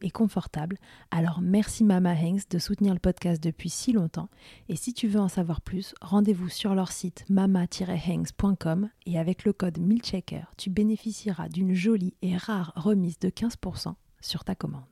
et confortables. Alors merci Mama Hanks de soutenir le podcast depuis si longtemps. Et si tu veux en savoir plus, rendez-vous sur leur site mama-hanks.com et avec le code MILCHECKER, tu bénéficieras d'une jolie et rare remise de 15% sur ta commande.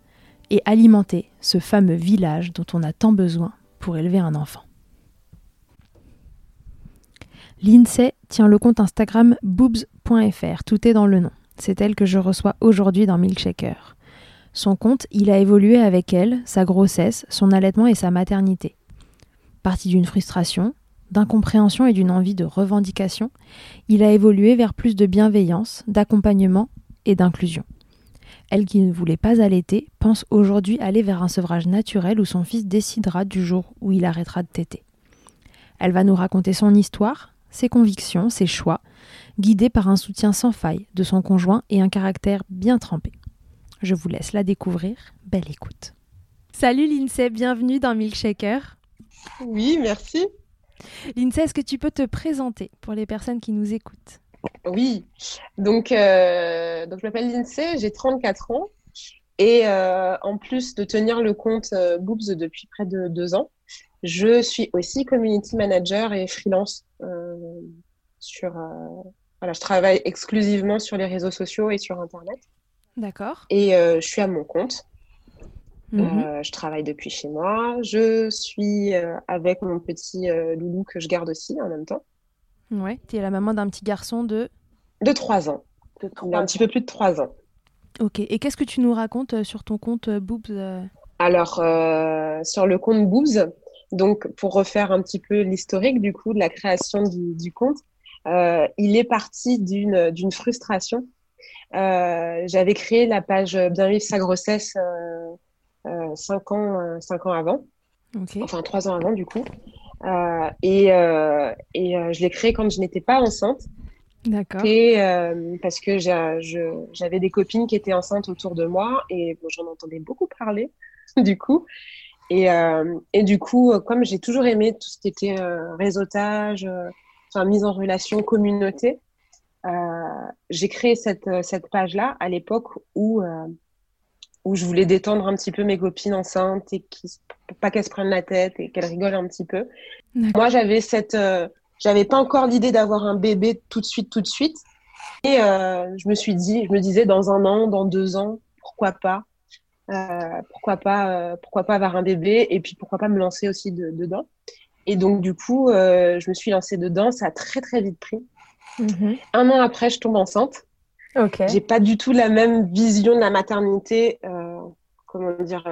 et alimenter ce fameux village dont on a tant besoin pour élever un enfant. L'INSEE tient le compte Instagram boobs.fr, tout est dans le nom. C'est elle que je reçois aujourd'hui dans Milkshaker. Son compte, il a évolué avec elle, sa grossesse, son allaitement et sa maternité. Parti d'une frustration, d'incompréhension et d'une envie de revendication, il a évolué vers plus de bienveillance, d'accompagnement et d'inclusion. Elle qui ne voulait pas allaiter pense aujourd'hui aller vers un sevrage naturel où son fils décidera du jour où il arrêtera de téter. Elle va nous raconter son histoire, ses convictions, ses choix, guidée par un soutien sans faille de son conjoint et un caractère bien trempé. Je vous laisse la découvrir. Belle écoute. Salut Lindsay, bienvenue dans Milkshaker. Oui, merci. Lindsay, est-ce que tu peux te présenter pour les personnes qui nous écoutent? Oui, donc, euh, donc je m'appelle Lindsay, j'ai 34 ans. Et euh, en plus de tenir le compte euh, Boobs depuis près de deux ans, je suis aussi community manager et freelance euh, sur. voilà, je travaille exclusivement sur les réseaux sociaux et sur Internet. D'accord. Et je suis à mon compte. Mhm. Je travaille depuis chez moi. Je suis avec mon petit loulou que je garde aussi en même temps, Ouais, tu es la maman d'un petit garçon de. de trois ans. Il a un petit peu plus de trois ans. Ok, et qu'est-ce que tu nous racontes euh, sur ton compte euh, Boobs euh Alors, euh, sur le compte Boobs, donc pour refaire un petit peu l'historique du coup de la création du, du compte, euh, il est parti d'une d'une frustration. Euh, j'avais créé la page Bien vivre sa grossesse euh, euh, cinq ans euh, cinq ans avant, enfin trois ans avant du coup, Euh, et euh, et euh, je l'ai créé quand je n'étais pas enceinte. D'accord. Et euh, parce que j'avais des copines qui étaient enceintes autour de moi et bon, j'en entendais beaucoup parler du coup. Et, euh, et du coup, euh, comme j'ai toujours aimé tout ce qui était euh, réseautage, euh, enfin mise en relation communauté. j'ai créé cette, cette page-là à l'époque où, où je voulais détendre un petit peu mes copines enceintes et qui, pas qu'elles se prennent la tête et qu'elles rigolent un petit peu. Moi, j'avais cette, j'avais pas encore l'idée d'avoir un bébé tout de suite, tout de suite. Et je me suis dit, je me disais dans un an, dans deux ans, pourquoi pas euh, pourquoi pas euh, pourquoi pas avoir un bébé et puis pourquoi pas me lancer aussi dedans et donc du coup euh, je me suis lancée dedans ça a très très vite pris mhm. un an après je tombe enceinte j'ai pas du tout la même vision de la maternité comment dire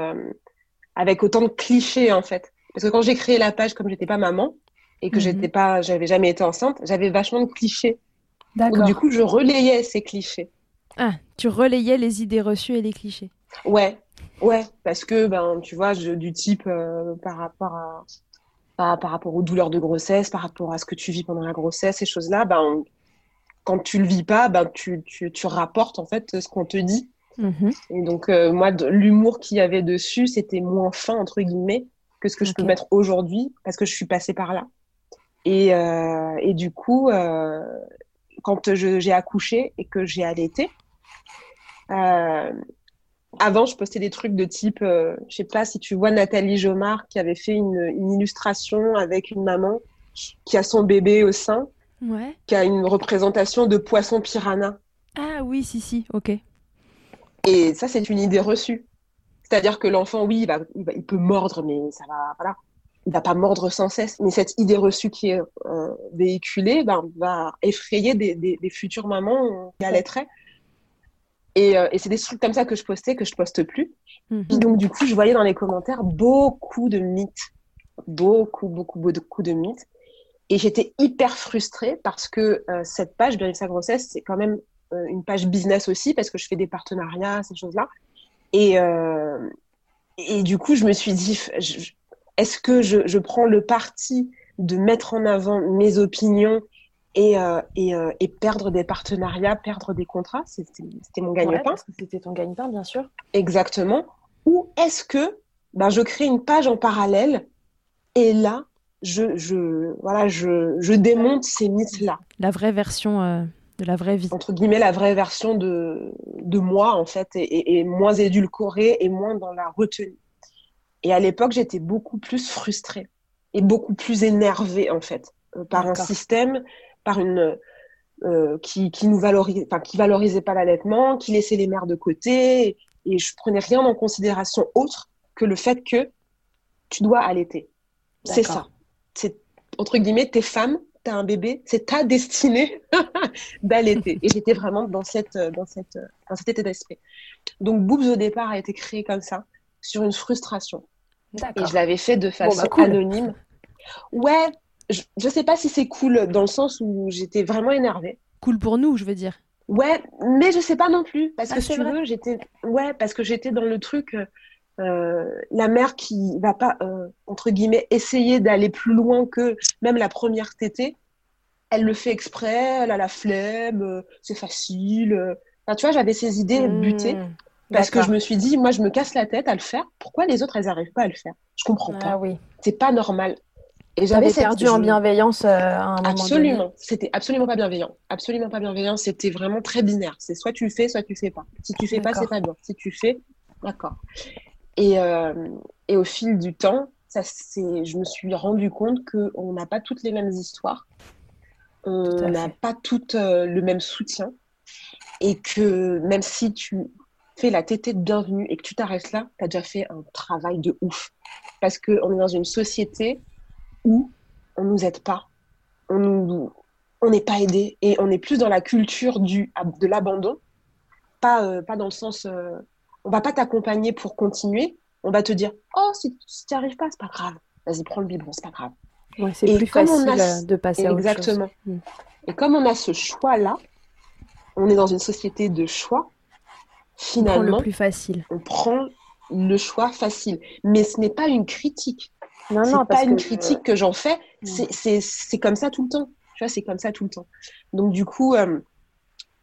avec autant de clichés en fait. Parce que quand j'ai créé la page comme j'étais pas maman et que mhm. j'étais pas j'avais jamais été enceinte j'avais vachement de clichés. Donc du coup je relayais ces clichés. Ah tu relayais les idées reçues et les clichés. Ouais, Ouais, parce que ben tu vois, du type euh, par rapport à par, rapport aux douleurs de grossesse, par rapport à ce que tu vis pendant la grossesse, ces choses-là, ben quand tu le vis pas, ben tu, tu, tu rapportes en fait ce qu'on te dit. Mm-hmm. Et donc euh, moi, l'humour qu'il y avait dessus, c'était moins fin entre guillemets que ce que je peux mettre aujourd'hui parce que je suis passée par là. Et, euh, et du coup, quand j'ai accouché et que j'ai allaité, avant, je postais des trucs de type, euh, je sais pas si tu vois Nathalie Jomard qui avait fait une, illustration avec une maman qui a son bébé au sein, qui a une représentation de poisson piranha. Ah oui, si, si, ok. Et ça, c'est une idée reçue. C'est-à-dire que l'enfant, oui, il, va, il, peut mordre, mais ça va, voilà, il va pas mordre sans cesse. Mais cette idée reçue qui est euh, véhiculée ben, va effrayer des, des, futures mamans qui allaiteraient. Euh, et, c'est des trucs comme ça que je postais, que je poste plus. Mhm. donc, du coup, je voyais dans les commentaires beaucoup de mythes. Beaucoup, beaucoup, beaucoup de mythes. Et j'étais hyper frustrée parce que euh, cette page, Bien sa grossesse, c'est quand même euh, une page business aussi, parce que je fais des partenariats, ces choses-là. Et, et du coup, je me suis dit, est-ce que je, je, prends le parti de mettre en avant mes opinions et, euh, et, euh, et, perdre des partenariats, perdre des contrats? C'était mon gagne-pain. c'était ton gagne-pain, bien sûr. Exactement. Ou est-ce que ben, je crée une page en parallèle et là, je, je, voilà, je, je démonte ces mythes-là. La vraie version euh, de la vraie vie. Entre guillemets, la vraie version de, de moi, en fait, et, et moins édulcorée et moins dans la retenue. Et à l'époque, j'étais beaucoup plus frustrée et beaucoup plus énervée, en fait, par un système par une euh, qui, qui nous valorise, enfin qui valorisait pas l'allaitement, qui laissait les mères de côté, et je prenais rien en considération autre que le fait que tu dois allaiter. C'est ça. Entre guillemets, t'es femme, t'as un bébé, c'est ta destinée d'allaiter. et j'étais vraiment dans cette dans cette dans cet état d'esprit. Donc Boobs au départ a été créé comme ça, sur une frustration. Et je l'avais fait de bah, façon anonyme. Ouais, je, ne sais pas si c'est cool dans le sens où j'étais vraiment énervée. Cool pour nous, je veux dire. Ouais, mais je sais pas non plus parce ah, que si tu veux, j'étais ouais parce que j'étais dans le truc euh, la mère qui va pas euh, entre guillemets essayer d'aller plus loin que même la première tétée, elle le fait exprès, elle a la flemme, euh, c'est facile. Enfin, tu vois, j'avais ces idées mmh, butées parce que je me suis dit moi je me casse la tête à le faire. Pourquoi les autres elles arrivent pas à le faire? Je comprends ah, pas. Oui. C'est pas normal. Et j'avais perdu en bienveillance euh, à un moment Absolument. C'était absolument pas bienveillant. Absolument pas bienveillant. C'était vraiment très binaire. C'est soit tu fais, soit tu fais pas. Si tu fais pas, c'est pas bien. Si tu fais, d'accord. Et, euh, et au fil du temps, ça, je me suis rendu compte qu'on n'a pas toutes les mêmes histoires. On n'a pas toutes euh, le même soutien. Et que même si tu fais la tétée de bienvenue et que tu t'arrêtes là, tu as déjà fait un travail de ouf. Parce qu'on est dans une société où on nous aide pas, on n'est pas aidé et on est plus dans la culture du de l'abandon, pas euh, pas dans le sens euh, on va pas t'accompagner pour continuer, on va te dire oh si, tu n'y arrives pas c'est pas grave, vas-y prends le biberon c'est pas grave. c'est plus facile euh, de passer à autre chose. Mm. Et comme on a ce choix là, on est dans une société de choix. Finalement, on prend le plus facile. On prend le choix facile, mais ce n'est pas une critique. Non, non, pas une critique que j'en fais. C'est comme ça tout le temps. Tu vois, c'est comme ça tout le temps. Donc, du coup, euh,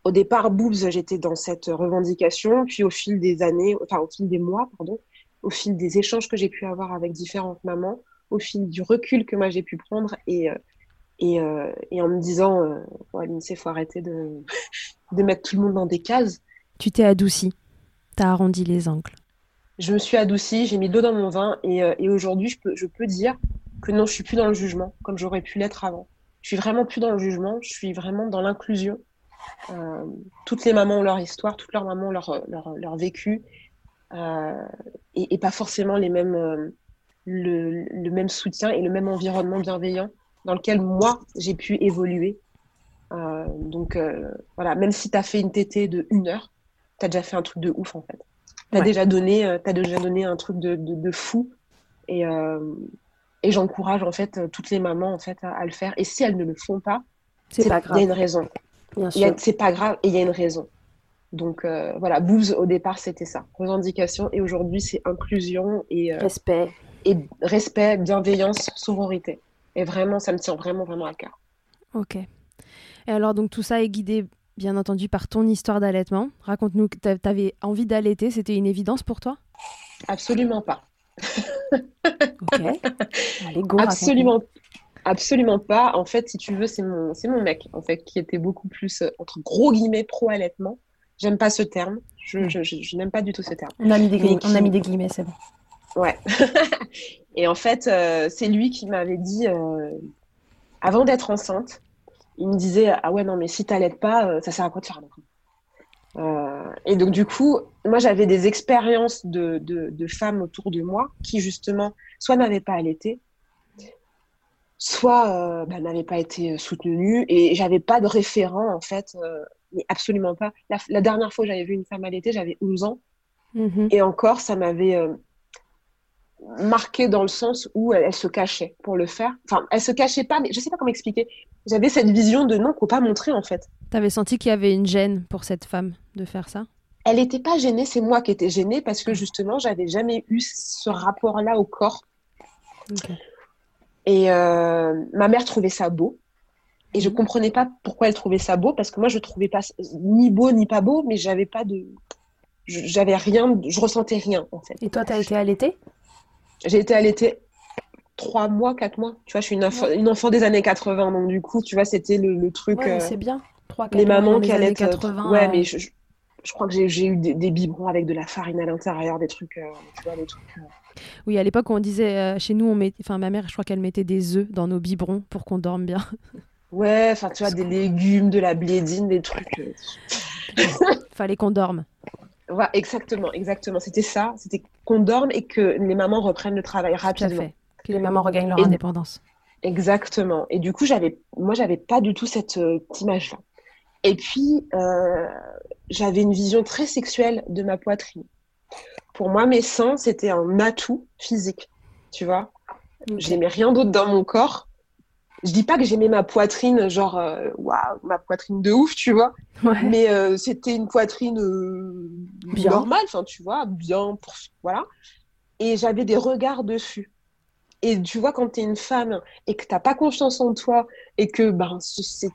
au départ, Boobs, j'étais dans cette revendication. Puis, au fil des années, enfin, au fil des mois, pardon, au fil des échanges que j'ai pu avoir avec différentes mamans, au fil du recul que moi j'ai pu prendre et, euh, Et, et en me disant, ouais, il faut arrêter de, de mettre tout le monde dans des cases. Tu t'es adouci, tu as arrondi les angles. Je me suis adoucie, j'ai mis de l'eau dans mon vin et, et aujourd'hui, je peux, je peux dire que non, je suis plus dans le jugement comme j'aurais pu l'être avant. Je suis vraiment plus dans le jugement, je suis vraiment dans l'inclusion. Euh, toutes les mamans ont leur histoire, toutes leurs mamans ont leur, leur, leur vécu euh, et, et, pas forcément les mêmes, euh, le, le, même soutien et le même environnement bienveillant dans lequel moi j'ai pu évoluer. Euh, donc voilà, même si tu as fait une tétée de une heure, tu as déjà fait un truc de ouf en fait. Tu as, ouais. déjà donné, as déjà donné un truc de, de, de fou. Et, et j'encourage en fait toutes les mamans en fait à, à, le faire. Et si elles ne le font pas, c'est pas grave. Il y a une raison. C'est pas grave et il y a une raison. Donc euh, voilà, Boobs au départ c'était ça, revendication et aujourd'hui c'est inclusion et euh, respect et respect, bienveillance, sororité. Et vraiment, ça me tient vraiment vraiment à cœur. Ok. Et alors donc tout ça est guidé bien entendu par ton histoire d'allaitement. Raconte-nous, tu avais envie d'allaiter, c'était une évidence pour toi? Absolument pas. ok. Allez, go, Absolument. Absolument pas. En fait, si tu veux, c'est mon, c'est mon mec, en fait, qui était beaucoup plus, euh, entre gros guillemets, pro-allaitement. J'aime pas ce terme. Je, je, je, je n'aime pas du tout ce terme. On a mis des, qui... on a mis des guillemets, c'est bon. Ouais. et en fait, euh, c'est lui qui m'avait dit, euh, avant d'être enceinte, il me disait Ah ouais, non, mais si t'allaites pas, euh, ça sert à quoi de faire un enfant? Et donc, du coup, moi, j'avais des expériences de, de, de, femmes autour de moi qui, justement, soit n'avaient pas allaité, soit euh, bah, n'avait pas été soutenue et j'avais pas de référent en fait, euh, mais absolument pas. La, la dernière fois que j'avais vu une femme allaiter, j'avais 11 ans Mhm. et encore ça m'avait euh, marqué dans le sens où elle, elle, se cachait pour le faire. Enfin, elle se cachait pas, mais je sais pas comment expliquer. J'avais cette vision de non, faut pas montrer en fait. T'avais senti qu'il y avait une gêne pour cette femme de faire ça? Elle était pas gênée, c'est moi qui étais gênée parce que justement j'avais jamais eu ce rapport-là au corps. Ok. Et euh, ma mère trouvait ça beau. Et je comprenais pas pourquoi elle trouvait ça beau, parce que moi, je trouvais pas ni beau ni pas beau, mais j'avais pas de. J'avais rien, je ressentais rien, en fait. Et toi, tu as été allaitée? J'ai été allaitée trois mois, quatre mois. Tu vois, je suis une, enfant, une enfant des années 80, donc du coup, tu vois, c'était le, le, truc. Ouais, euh, c'est bien. 3, les mamans qui allaitent. 80, ouais, mais je, je, je crois que j'ai eu des, des, biberons avec de la farine à l'intérieur, des trucs, euh, tu vois, des trucs. euh, Oui, à l'époque, on disait, euh, chez nous, on met... enfin, ma mère, je crois qu'elle mettait des œufs dans nos biberons pour qu'on dorme bien. Ouais, enfin, tu vois, des légumes, de la blédine, des trucs. euh. Fallait qu'on dorme. Ouais, exactement, exactement. C'était ça, c'était qu'on dorme et que les mamans reprennent le travail rapidement. fait. Que les mamans regagnent leur Et- indépendance. Exactement. Et du coup, j'avais, moi, j'avais pas du tout cette, euh, cette image-là. Et puis, j'avais une vision très sexuelle de ma poitrine. Pour moi, mes seins, c'était un atout physique, tu vois. Ok. J'aimais rien d'autre dans mon corps. Je dis pas que j'aimais ma poitrine, genre, euh, waouh, ma poitrine de ouf, tu vois. Ouais. Mais euh, c'était une poitrine euh, Bien. normale, enfin, tu vois, bien, pour, voilà. Et j'avais des regards dessus. Et tu vois, quand tu es une femme et que t'as pas confiance en toi et que ben, ce, c'est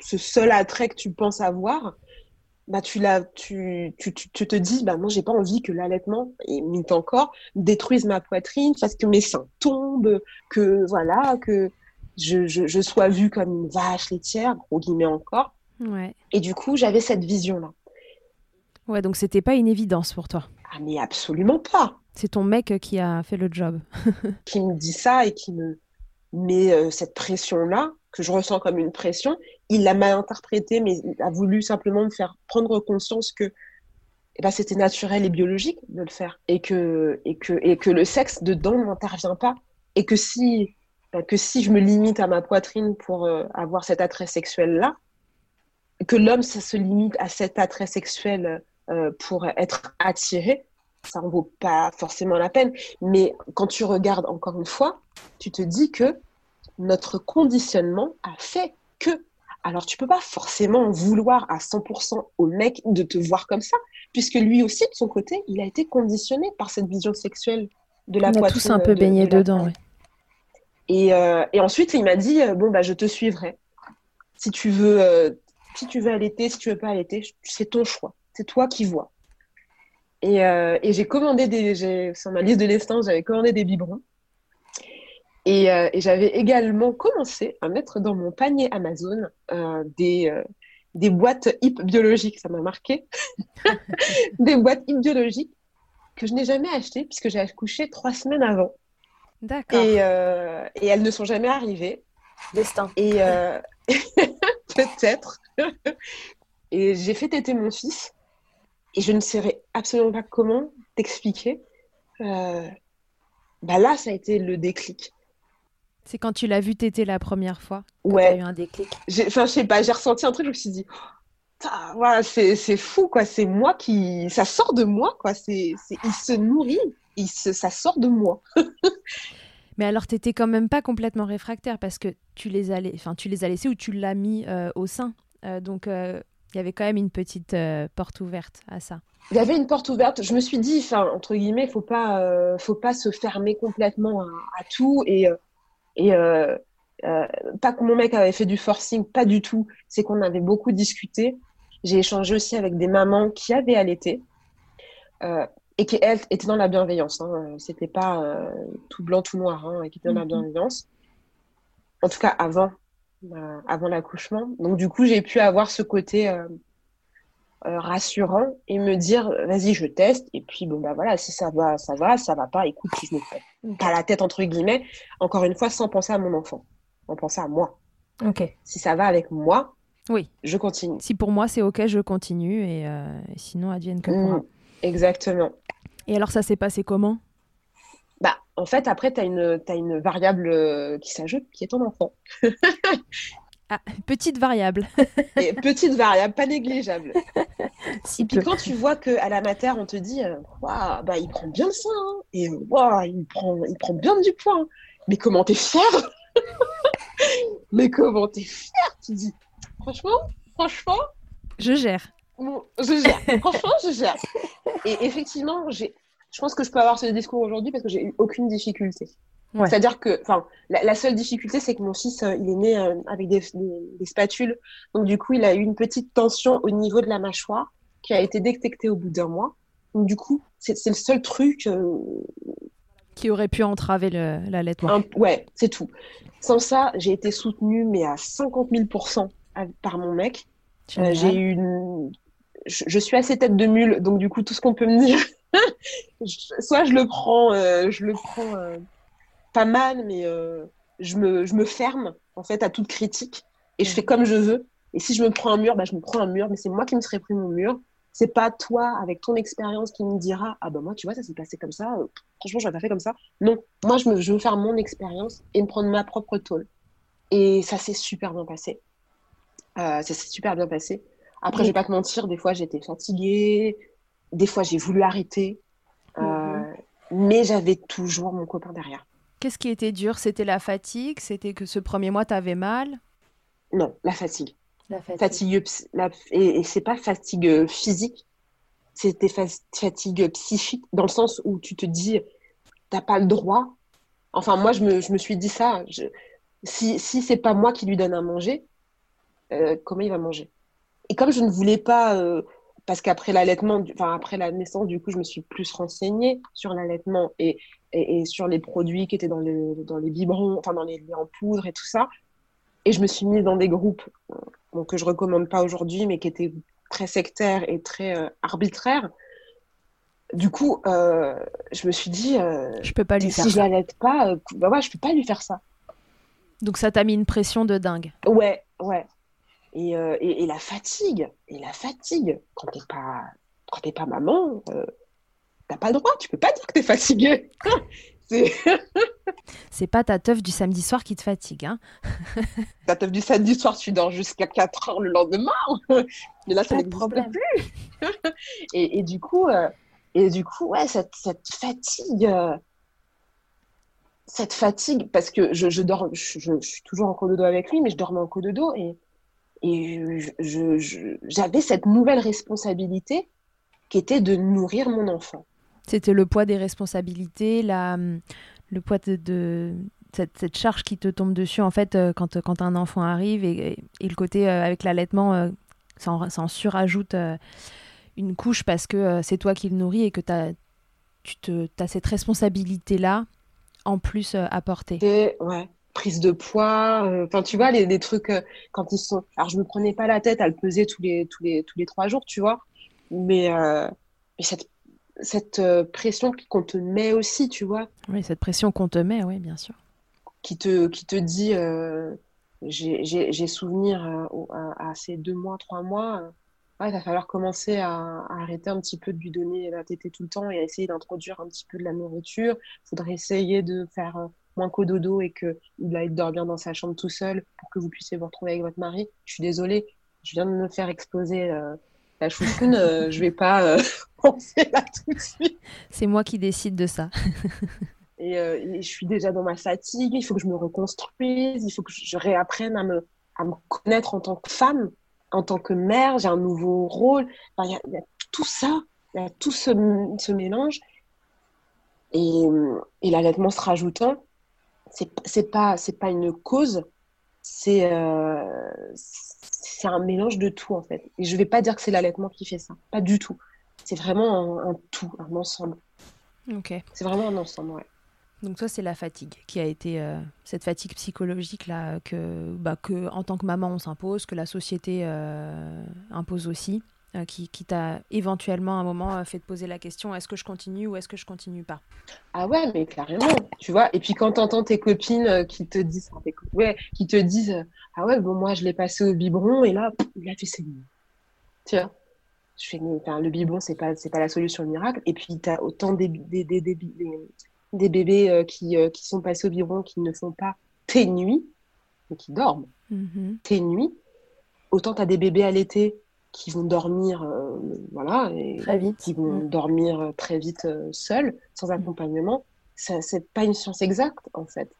ce seul attrait que tu penses avoir, bah, tu, tu, tu, tu, tu te dis, bah, moi, j'ai pas envie que l'allaitement, et mint encore, détruise ma poitrine, fasse que mes seins tombent, que voilà, que je, je, je sois vue comme une vache laitière, gros guillemets encore. Ouais. Et du coup, j'avais cette vision-là. Ouais, donc c'était pas une évidence pour toi. Ah, mais absolument pas. C'est ton mec qui a fait le job. Qui me dit ça et qui me met euh, cette pression-là, que je ressens comme une pression, il l'a mal interprété, mais il a voulu simplement me faire prendre conscience que eh ben, c'était naturel et biologique de le faire. Et que, et que, et que le sexe dedans n'intervient pas. Et que si, ben, que si je me limite à ma poitrine pour euh, avoir cet attrait sexuel-là, que l'homme se limite à cet attrait sexuel euh, pour être attiré, ça en vaut pas forcément la peine. Mais quand tu regardes encore une fois, tu te dis que notre conditionnement a fait que. Alors tu peux pas forcément vouloir à 100% au mec de te voir comme ça, puisque lui aussi de son côté, il a été conditionné par cette vision sexuelle de la On a poitrine. tous un peu de- baigné de la dedans. ouais. Et, euh, et ensuite, il m'a dit euh, bon bah je te suivrai. Si tu veux, euh, si tu veux allaiter, si tu veux pas allaiter, c'est ton choix. C'est toi qui vois. Et, euh, et j'ai commandé des, sur ma liste de l'essence, j'avais commandé des biberons. Et, j'avais également commencé à mettre dans mon panier Amazon des, des boîtes hip biologiques, ça m'a marqué. des boîtes hip biologiques que je n'ai jamais achetées puisque j'ai accouché trois semaines avant. D'accord. Et, et, elles ne sont jamais arrivées. Destin. Et peut-être. et j'ai fait téter mon fils et je ne saurais absolument pas comment t'expliquer. Euh, bah là, ça a été le déclic. C'est quand tu l'as vu téter la première fois Ouais. as eu un déclic. Enfin, je sais pas, j'ai ressenti un truc, je me suis dit, voilà, c'est fou, quoi. C'est moi qui. Ça sort de moi, quoi. C'est Il se nourrit, il se... ça sort de moi. Mais alors, tu n'étais quand même pas complètement réfractaire parce que tu les as, enfin, tu les as laissés ou tu l'as mis euh, au sein. Euh, donc, il y avait quand même une petite euh, porte ouverte à ça. Il y avait une porte ouverte. Je me suis dit, enfin, entre guillemets, faut pas, euh, faut pas se fermer complètement à, tout et euh, et pas que mon mec avait fait du forcing, pas du tout. C'est qu'on avait beaucoup discuté. J'ai échangé aussi avec des mamans qui avaient allaité et qui elles étaient dans la bienveillance. Hein. C'était pas tout blanc, tout noir, hein, qui étaient dans la mhm. bienveillance. En tout cas, avant euh, avant l'accouchement. Donc du coup, j'ai pu avoir ce côté euh, euh, rassurant et me dire vas-y, je teste. Et puis bon bah voilà, si ça va, ça va, ça va pas. Écoute, je me fais pas la tête entre guillemets. Encore une fois, sans penser à mon enfant, en pensant à moi. Ok. Si ça va avec moi, oui, je continue. Si pour moi c'est ok, je continue et, sinon advienne que. Mmh, exactement. Et alors ça s'est passé comment? Bah, en fait, après, tu as une, as une variable euh, qui s'ajoute, qui est ton enfant. ah, petite variable. Et petite variable, pas négligeable. et puis quand tu vois qu'à la mater, on te dit, euh, waouh, bah, il prend bien ça, hein, et waouh, il prend, il prend bien du poids. Hein. Mais comment t'es fier Mais comment t'es fier Tu dis, franchement, franchement. Je gère. je gère. Franchement, je gère. Et effectivement, je pense que je peux avoir ce discours aujourd'hui parce que j'ai eu aucune difficulté. C'est-à-dire que, enfin, la, seule difficulté, c'est que mon fils, euh, il est né euh, avec des, spatules. Donc, du coup, il a eu une petite tension au niveau de la mâchoire qui a été détectée au bout d'un mois. Donc, du coup, c'est le seul truc. Euh, qui aurait pu entraver l'allaitement. Ouais, c'est tout. Sans ça, j'ai été soutenue, mais à 50 000 par mon mec. j'ai eu une... je, je, suis assez tête de mule, donc du coup, tout ce qu'on peut me dire, soit je le prends, euh, je le prends euh, pas mal, mais euh, je, me, je me ferme en fait à toute critique et je fais comme je veux. Et si je me prends un mur, bah, je me prends un mur, mais c'est moi qui me serais pris mon mur. C'est pas toi, avec ton expérience, qui me dira Ah ben moi, tu vois, ça s'est passé comme ça. franchement, j'aurais pas fait comme ça. Non, moi, je, me, je veux faire mon expérience et me prendre ma propre tôle. Et ça s'est super bien passé. ça s'est super bien passé. Après, je vais pas te mentir, des fois, j'étais fatiguée, des fois, j'ai voulu arrêter, euh, mhm. mais j'avais toujours mon copain derrière. Qu'est-ce qui était dur? C'était la fatigue? C'était que ce premier mois, tu avais mal? Non, la fatigue. La fatigue. et, c'est pas fatigue euh, physique, c'était fatigue psychique, dans le sens où tu te dis, t'as pas le droit. Enfin, moi, je me, suis dit ça. si si c'est pas moi qui lui donne à manger, euh, comment il va manger? Et comme je ne voulais pas parce qu'après l'allaitement, enfin après la naissance, du coup, je me suis plus renseignée sur l'allaitement et, et, sur les produits qui étaient dans, le, dans les biberons, enfin dans les en poudre et tout ça. Et je me suis mise dans des groupes euh, que je recommande pas aujourd'hui, mais qui étaient très sectaires et très euh, arbitraires. Du coup, euh, je me suis dit, je peux pas lui si je l'allaite pas, bah ouais, je peux pas lui faire ça. Donc ça t'a mis une pression de dingue. Ouais, ouais. Euh, et, et, la fatigue, et la fatigue, quand t'es pas, quand t'es pas maman, euh, t'as pas le droit, tu peux pas dire que t'es fatiguée. C'est pas ta teuf du samedi soir qui te fatigue. Hein ta teuf du samedi soir, tu dors jusqu'à 4 heures le lendemain. Mais là, ça n'existe plus. et, et, du coup, euh, et du coup ouais, cette, cette fatigue, cette fatigue, parce que je, je dors, je, je, suis toujours en dos avec lui, mais je dormais en dos et et j'avais cette nouvelle responsabilité qui était de nourrir mon enfant. C'était le poids des responsabilités, la, le poids de, cette, charge qui te tombe dessus en fait euh, quand, quand un enfant arrive et, le côté euh, avec l'allaitement, euh, ça, en surajoute une couche parce que c'est toi qui le nourris et que as, tu te, as cette responsabilité-là en plus apporter. Ouais, prise de poids. Enfin, tu vois, les, trucs quand ils sont. Alors, je me prenais pas la tête à le peser tous les tous les tous les trois jours, tu vois. Mais, mais cette cette pression qu'on te met aussi, tu vois. Oui, cette pression qu'on te met, oui, bien sûr. Qui te qui te dit j'ai souvenir à, à, ces deux mois, trois mois il va falloir commencer à, arrêter un petit peu de lui donner la tétée tout le temps et à essayer d'introduire un petit peu de la nourriture. Il faudrait essayer de faire euh, moins qu'au dodo et qu'il aille dormir dans sa chambre tout seul pour que vous puissiez vous retrouver avec votre mari. Je suis désolée, je viens de me faire exploser euh, la chouchoune, euh, je vais pas penser là tout de suite. C'est moi qui décide de ça. et, je suis déjà dans ma fatigue, il faut que je me reconstruise, il faut que je réapprenne à me, à me connaître en tant que femme en tant que mère, j'ai un nouveau rôle. Il y, a tout ça, il y a tout ce, mélange. Et, et l'allaitement se rajoutant, c'est c'est pas c'est pas une cause, c'est euh, c'est un mélange de tout en fait. Et je vais pas dire que c'est l'allaitement qui fait ça, pas du tout. C'est vraiment un, tout, un ensemble. Ok. C'est vraiment un ensemble, ouais. Donc toi, c'est la fatigue qui a été euh, cette fatigue psychologique là que, bah, que en tant que maman on s'impose, que la société euh, impose aussi, euh, qui, qui t'a éventuellement à un moment fait te poser la question est-ce que je continue ou est-ce que je continue pas? Ah ouais, mais carrément, tu vois. Et puis quand t'entends tes copines qui te disent, ouais, qui te disent ah ouais bon moi je l'ai passé au biberon et là il a fait ses tu vois? Je fais, le biberon, c'est pas, c'est pas la solution miracle. Et puis, tu as autant des, des, des, des, des bébés euh, qui, euh, qui sont passés au biberon qui ne font pas tes nuits, mais qui dorment mm-hmm. tes nuits. Autant tu as des bébés à l'été qui vont dormir, euh, voilà, et très vite. qui vont mm. dormir très vite seuls, sans mm. accompagnement. Ça, c'est pas une science exacte, en fait.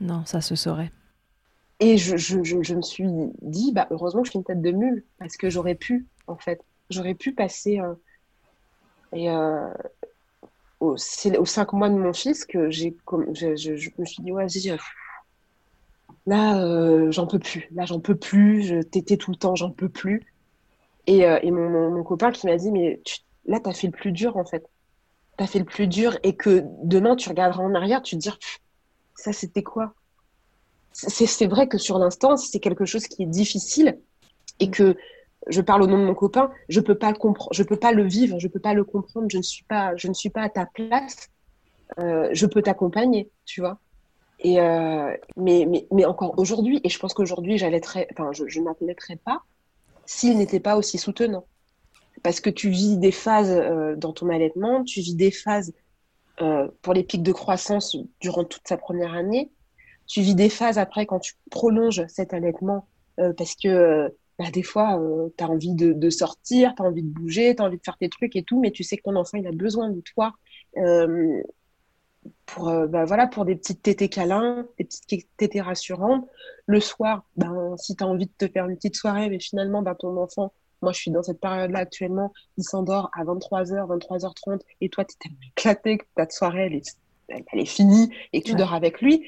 Non, ça se saurait. Et je, je, je, me suis dit, bah, heureusement que je suis une tête de mule, parce que j'aurais pu, en fait, j'aurais pu passer. et, c'est aux cinq mois de mon fils que j'ai, je, je, me suis dit, ouais, vas-y, là, euh, j'en peux plus. Là, j'en peux plus. Je t'étais tout le temps, j'en peux plus. Et, euh, mon, mon, copain qui m'a dit, mais tu, là, t'as fait le plus dur, en fait. T'as fait le plus dur et que demain, tu regarderas en arrière, tu te dis, ça, c'était quoi? C'est, vrai que sur l'instant, c'est quelque chose qui est difficile et que je parle au nom de mon copain, je peux pas je peux pas le vivre, je peux pas le comprendre, je ne suis pas, je ne suis pas à ta place. Euh, je peux t'accompagner, tu vois? Et euh, mais, mais, mais encore aujourd'hui, et je pense qu'aujourd'hui, je, je pas s'il n'était pas aussi soutenant. Parce que tu vis des phases euh, dans ton allaitement, tu vis des phases euh, pour les pics de croissance durant toute sa première année, tu vis des phases après quand tu prolonges cet allaitement euh, parce que bah, des fois, tu as envie de, sortir, tu as envie de bouger, tu as envie de faire tes trucs et tout, mais tu sais que ton enfant, il a besoin de toi pour, bah, voilà, pour des petites tétées câlins, des petites tétées rassurantes. Le soir, ben, si tu as envie de te faire une petite soirée, mais finalement, ben, ton enfant, moi, je suis dans cette période-là actuellement, il s'endort à 23h, 23h30, et toi, tu es tellement éclaté que ta soirée, elle est, elle, est finie, et que tu dors avec lui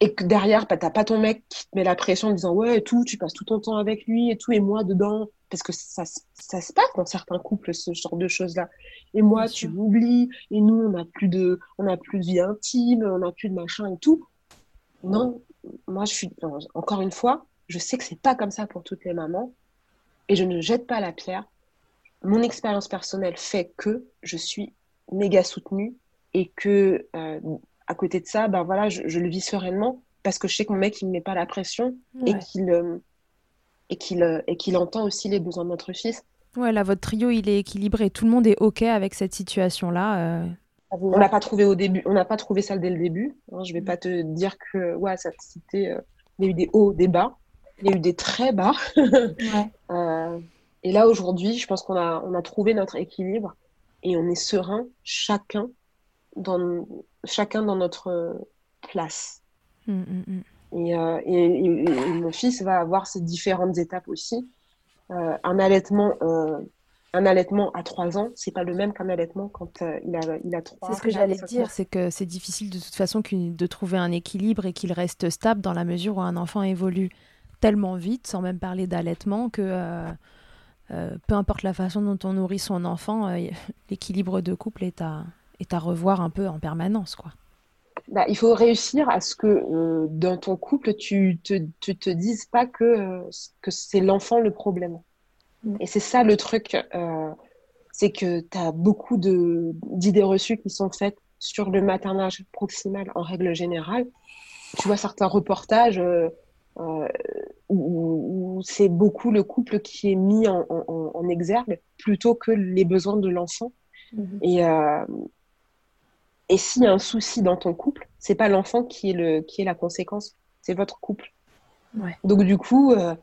et que derrière, bah, t'as pas ton mec qui te met la pression en disant ouais et tout, tu passes tout ton temps avec lui et tout, et moi dedans, parce que ça, ça se passe dans certains couples ce genre de choses là. Et moi, tu m'oublies, et nous, on n'a plus de, on a plus de vie intime, on n'a plus de machin et tout. Non, moi, je suis encore une fois, je sais que c'est pas comme ça pour toutes les mamans, et je ne jette pas la pierre. Mon expérience personnelle fait que je suis méga soutenue et que euh, à côté de ça, ben voilà, je, le vis sereinement parce que je sais que mon mec, il me met pas la pression et qu'il euh, et qu'il euh, et qu'il entend aussi les besoins de notre fils. Ouais, là, votre trio, il est équilibré. Tout le monde est OK avec cette situation-là. Euh. On n'a pas trouvé au début, on n'a pas trouvé ça dès le début. Hein. Je vais pas te dire que ouais, ça c'était, il y a eu des hauts, des bas, il y a eu des très bas. et là aujourd'hui, je pense qu'on a on a trouvé notre équilibre et on est serein chacun dans, chacun dans notre place. Mm, mm, mm. Euh, et, mon fils va avoir ces différentes étapes aussi. Euh, un allaitement. Euh, un allaitement à 3 ans, c'est pas le même qu'un allaitement quand il, a, il a 3 C'est ce que j'allais dire, c'est que c'est difficile de toute façon de trouver un équilibre et qu'il reste stable dans la mesure où un enfant évolue tellement vite, sans même parler d'allaitement, que peu importe la façon dont on nourrit son enfant, l'équilibre de couple est à, est à revoir un peu en permanence, quoi. bah, il faut réussir à ce que euh, dans ton couple, tu te, tu te dises pas que, euh, que c'est l'enfant le problème. Mm. Et c'est ça le truc, euh, c'est que tu as beaucoup d'idées reçues qui sont faites sur le maternage proximal en règle générale. Tu vois certains reportages où, c'est beaucoup le couple qui est mis en, en, exergue plutôt que les besoins de l'enfant. Mm-hmm. Et, et s'il y a un souci dans ton couple, c'est pas l'enfant qui est le qui est la conséquence, c'est votre couple. Donc du coup, euh,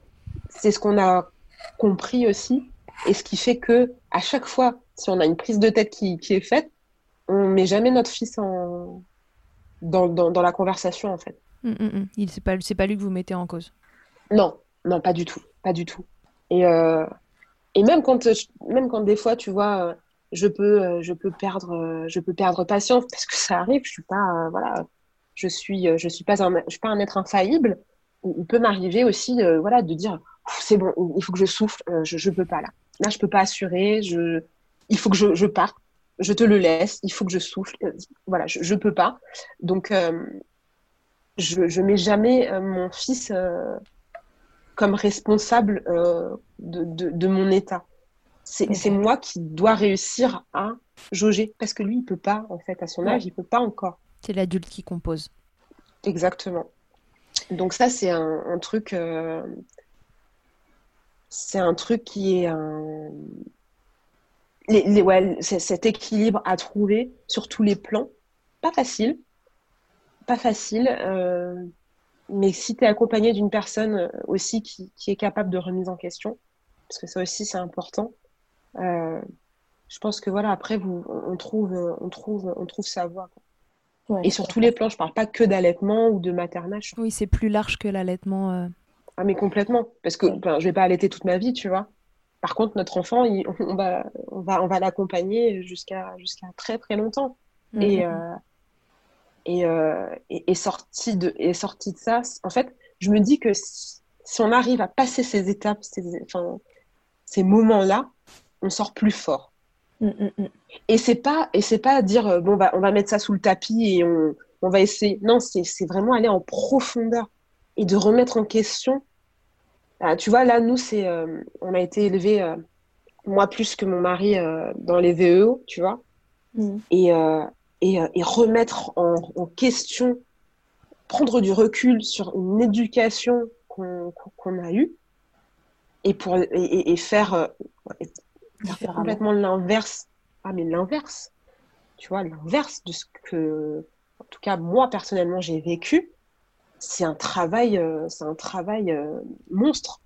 c'est ce qu'on a compris aussi, et ce qui fait que à chaque fois, si on a une prise de tête qui, qui est faite, on met jamais notre fils en dans, dans, dans la conversation en fait. Mm, mm, mm. Il c'est pas c'est pas lui que vous mettez en cause. Non, non, pas du tout, pas du tout. Et euh, et même quand même quand des fois tu vois euh, je peux, euh, je peux perdre, euh, je peux perdre patience parce que ça arrive. Je suis pas, euh, voilà, je suis, je suis pas un, je suis pas un être infaillible. Il peut m'arriver aussi, voilà, de dire, c'est bon, il faut que je souffle, je, je peux pas là. Là, je peux pas assurer. Il faut que je, parte. Je te le laisse. Il faut que je souffle. Voilà, je, je peux pas. Donc, je, je mets jamais mon fils comme responsable de, mon état c'est moi qui dois réussir à jauger. Parce que lui il peut pas en fait à son âge il peut pas encore. C'est l'adulte qui compose. Exactement. Donc ça c'est un, truc euh, c'est un truc qui est un les, les ouais, cet équilibre à trouver sur tous les plans. Pas facile. Pas facile euh, mais si tu es accompagné d'une personne aussi qui, qui est capable de remise en question parce que ça aussi c'est important euh, je pense que voilà, après, vous, on trouve, on trouve, on trouve sa voie. et sur tous les plans, je parle pas que d'allaitement ou de maternage. Oui, c'est plus large que l'allaitement. Euh. Ah, mais complètement. Parce que ben, je vais pas allaiter toute ma vie, tu vois. Par contre, notre enfant, on va, on va, on va l'accompagner jusqu'à jusqu'à très très longtemps. Mm, et, mm, mm. Euh, et, et, sorti de, et sorti de ça, en fait, je me dis que si, on arrive à passer ces étapes, ces, enfin, ces moments-là, on sort plus fort. Mm, mm, mm. Et c'est pas et c'est pas dire euh, bon bah on va mettre ça sous le tapis et on, on va essayer. Non, c'est vraiment aller en profondeur et de remettre en question. Ah, tu vois là nous c'est euh, on a été élevé euh, moi plus que mon mari dans les VEO, tu vois. Et, et, et remettre en, en, question prendre du recul sur une éducation qu'on a eue et pour et, et faire c'est complètement l'inverse. Ah, mais l'inverse. Tu vois, l'inverse de ce que, en tout cas, moi, personnellement, j'ai vécu. C'est un travail, euh, c'est un travail euh, monstre.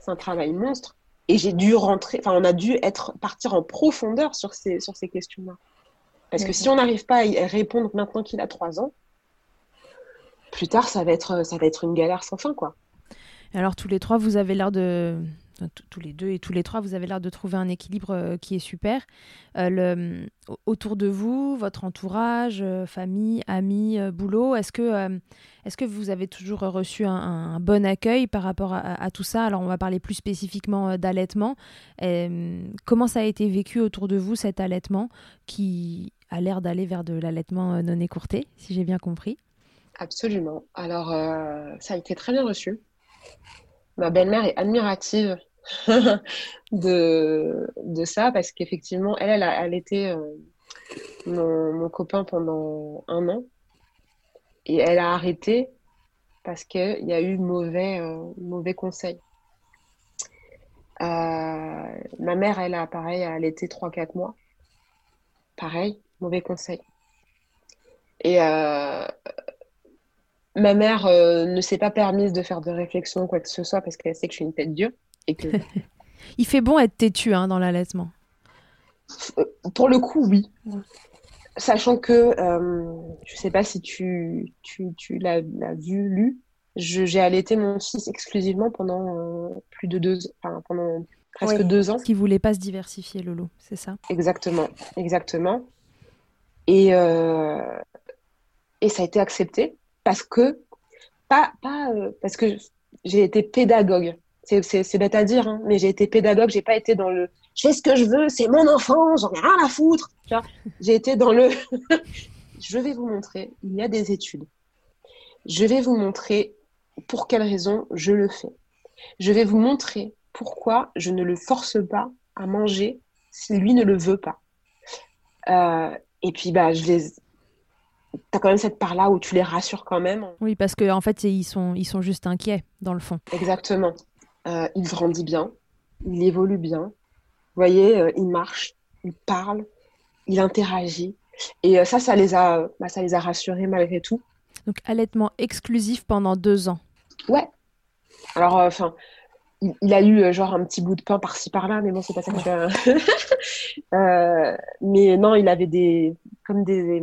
C'est un travail monstre. Et j'ai dû rentrer, enfin, on a dû être, partir en profondeur sur ces, sur ces questions-là. Parce que si on n'arrive pas à y répondre maintenant qu'il a trois ans, plus tard, ça va être, ça va être une galère sans fin, quoi. Alors, tous les trois, vous avez l'air de, tous les deux et tous les trois, vous avez l'air de trouver un équilibre euh, qui est super. Euh, le, autour de vous, votre entourage, euh, famille, amis, boulot, est-ce que, est que vous avez toujours reçu un, bon accueil par rapport à, tout ça? Alors, on va parler plus spécifiquement d'allaitement. comment ça a été vécu autour de vous, cet allaitement, qui a l'air d'aller vers de l'allaitement non écourté, si j'ai bien compris? Absolument. Alors, ça a été très bien reçu. Ma belle-mère est admirative de, de ça parce qu'effectivement, elle, elle, était euh, mon, copain pendant un an et elle a arrêté parce qu'il y a eu mauvais, euh, mauvais conseils. Euh, ma mère, elle a pareil, elle était 3-4 mois. Pareil, mauvais conseil. Et ma mère ne s'est pas permise de faire de réflexion ou quoi que ce soit parce qu'elle sait que je suis une tête Dieu. Il fait bon être têtu hein, dans l'allaitement. Euh, pour le coup, oui. Sachant que, euh, je ne sais pas si tu, tu, tu l'as vu, lu, j'ai allaité mon fils exclusivement pendant euh, plus de deux, enfin, pendant presque deux ans. Qui voulait pas se diversifier, Lolo, c'est ça? Exactement, exactement. Et, et ça a été accepté parce que, pas, pas parce que j'ai été pédagogue c'est bête à dire, hein, mais j'ai été pédagogue, j'ai pas été dans le je fais ce que je veux, c'est mon enfant, j'en ai rien à foutre. J'ai été dans le je vais vous montrer, il y a des études. Je vais vous montrer pour quelles raisons je le fais. Je vais vous montrer pourquoi je ne le force pas à manger si lui ne le veut pas. Euh, et puis, bah, je les... tu as quand même cette part-là où tu les rassures quand même. Oui, parce qu'en en fait, ils sont, ils sont juste inquiets, dans le fond. Exactement. Euh, il grandit bien, il évolue bien. Vous voyez, euh, il marche, il parle, il interagit. Et ça, ça les, a, bah, ça les a rassurés malgré tout. Donc, allaitement exclusif pendant deux ans. Ouais. Alors, enfin, il, a eu euh, genre un petit bout de pain par-ci par-là, mais bon, c'est pas ça que. euh, mais non, il avait des. comme des.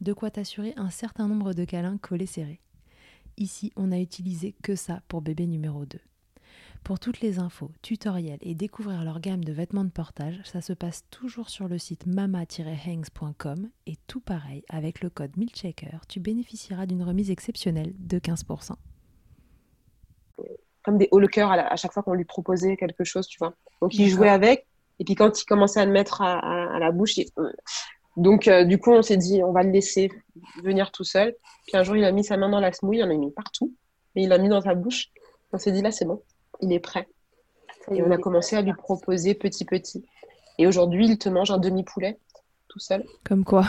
de quoi t'assurer un certain nombre de câlins collés serrés. Ici, on n'a utilisé que ça pour bébé numéro 2. Pour toutes les infos, tutoriels et découvrir leur gamme de vêtements de portage, ça se passe toujours sur le site mama-hangs.com et tout pareil, avec le code MILCHECKER, tu bénéficieras d'une remise exceptionnelle de 15%. Comme des haut le cœur à, chaque fois qu'on lui proposait quelque chose, tu vois. Donc il jouait avec, et puis quand il commençait à le mettre à, la bouche, euh. Donc euh, du coup on s'est dit on va le laisser venir tout seul. Puis un jour il a mis sa main dans la smouille, il en a mis partout, et il l'a mis dans sa bouche. On s'est dit là c'est bon, il est prêt. Et on a commencé à lui proposer petit petit. Et aujourd'hui, il te mange un demi-poulet tout seul. Comme quoi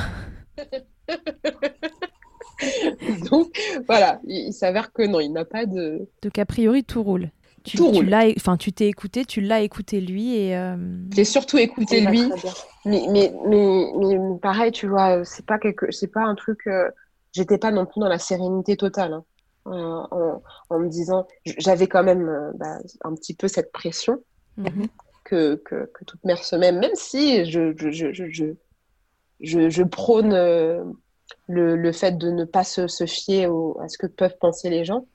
Donc voilà, il, s'avère que non, il n'a pas de. Donc a priori, tout roule. Tu, tout roule. Enfin, tu t'es écouté, tu l'as écouté lui et. Euh... J'ai surtout écouté lui. Mais, mais, mais, mais, pareil, tu vois, c'est pas quelque, c'est pas un truc. Euh, j'étais pas non plus dans la sérénité totale. Hein. Euh, en, me disant, j'avais quand même euh, bah, un petit peu cette pression mhm. que, que, toute mère se met, même si je, je, je, je, je prône euh, le, le, fait de ne pas se, se fier à ce que peuvent penser les gens.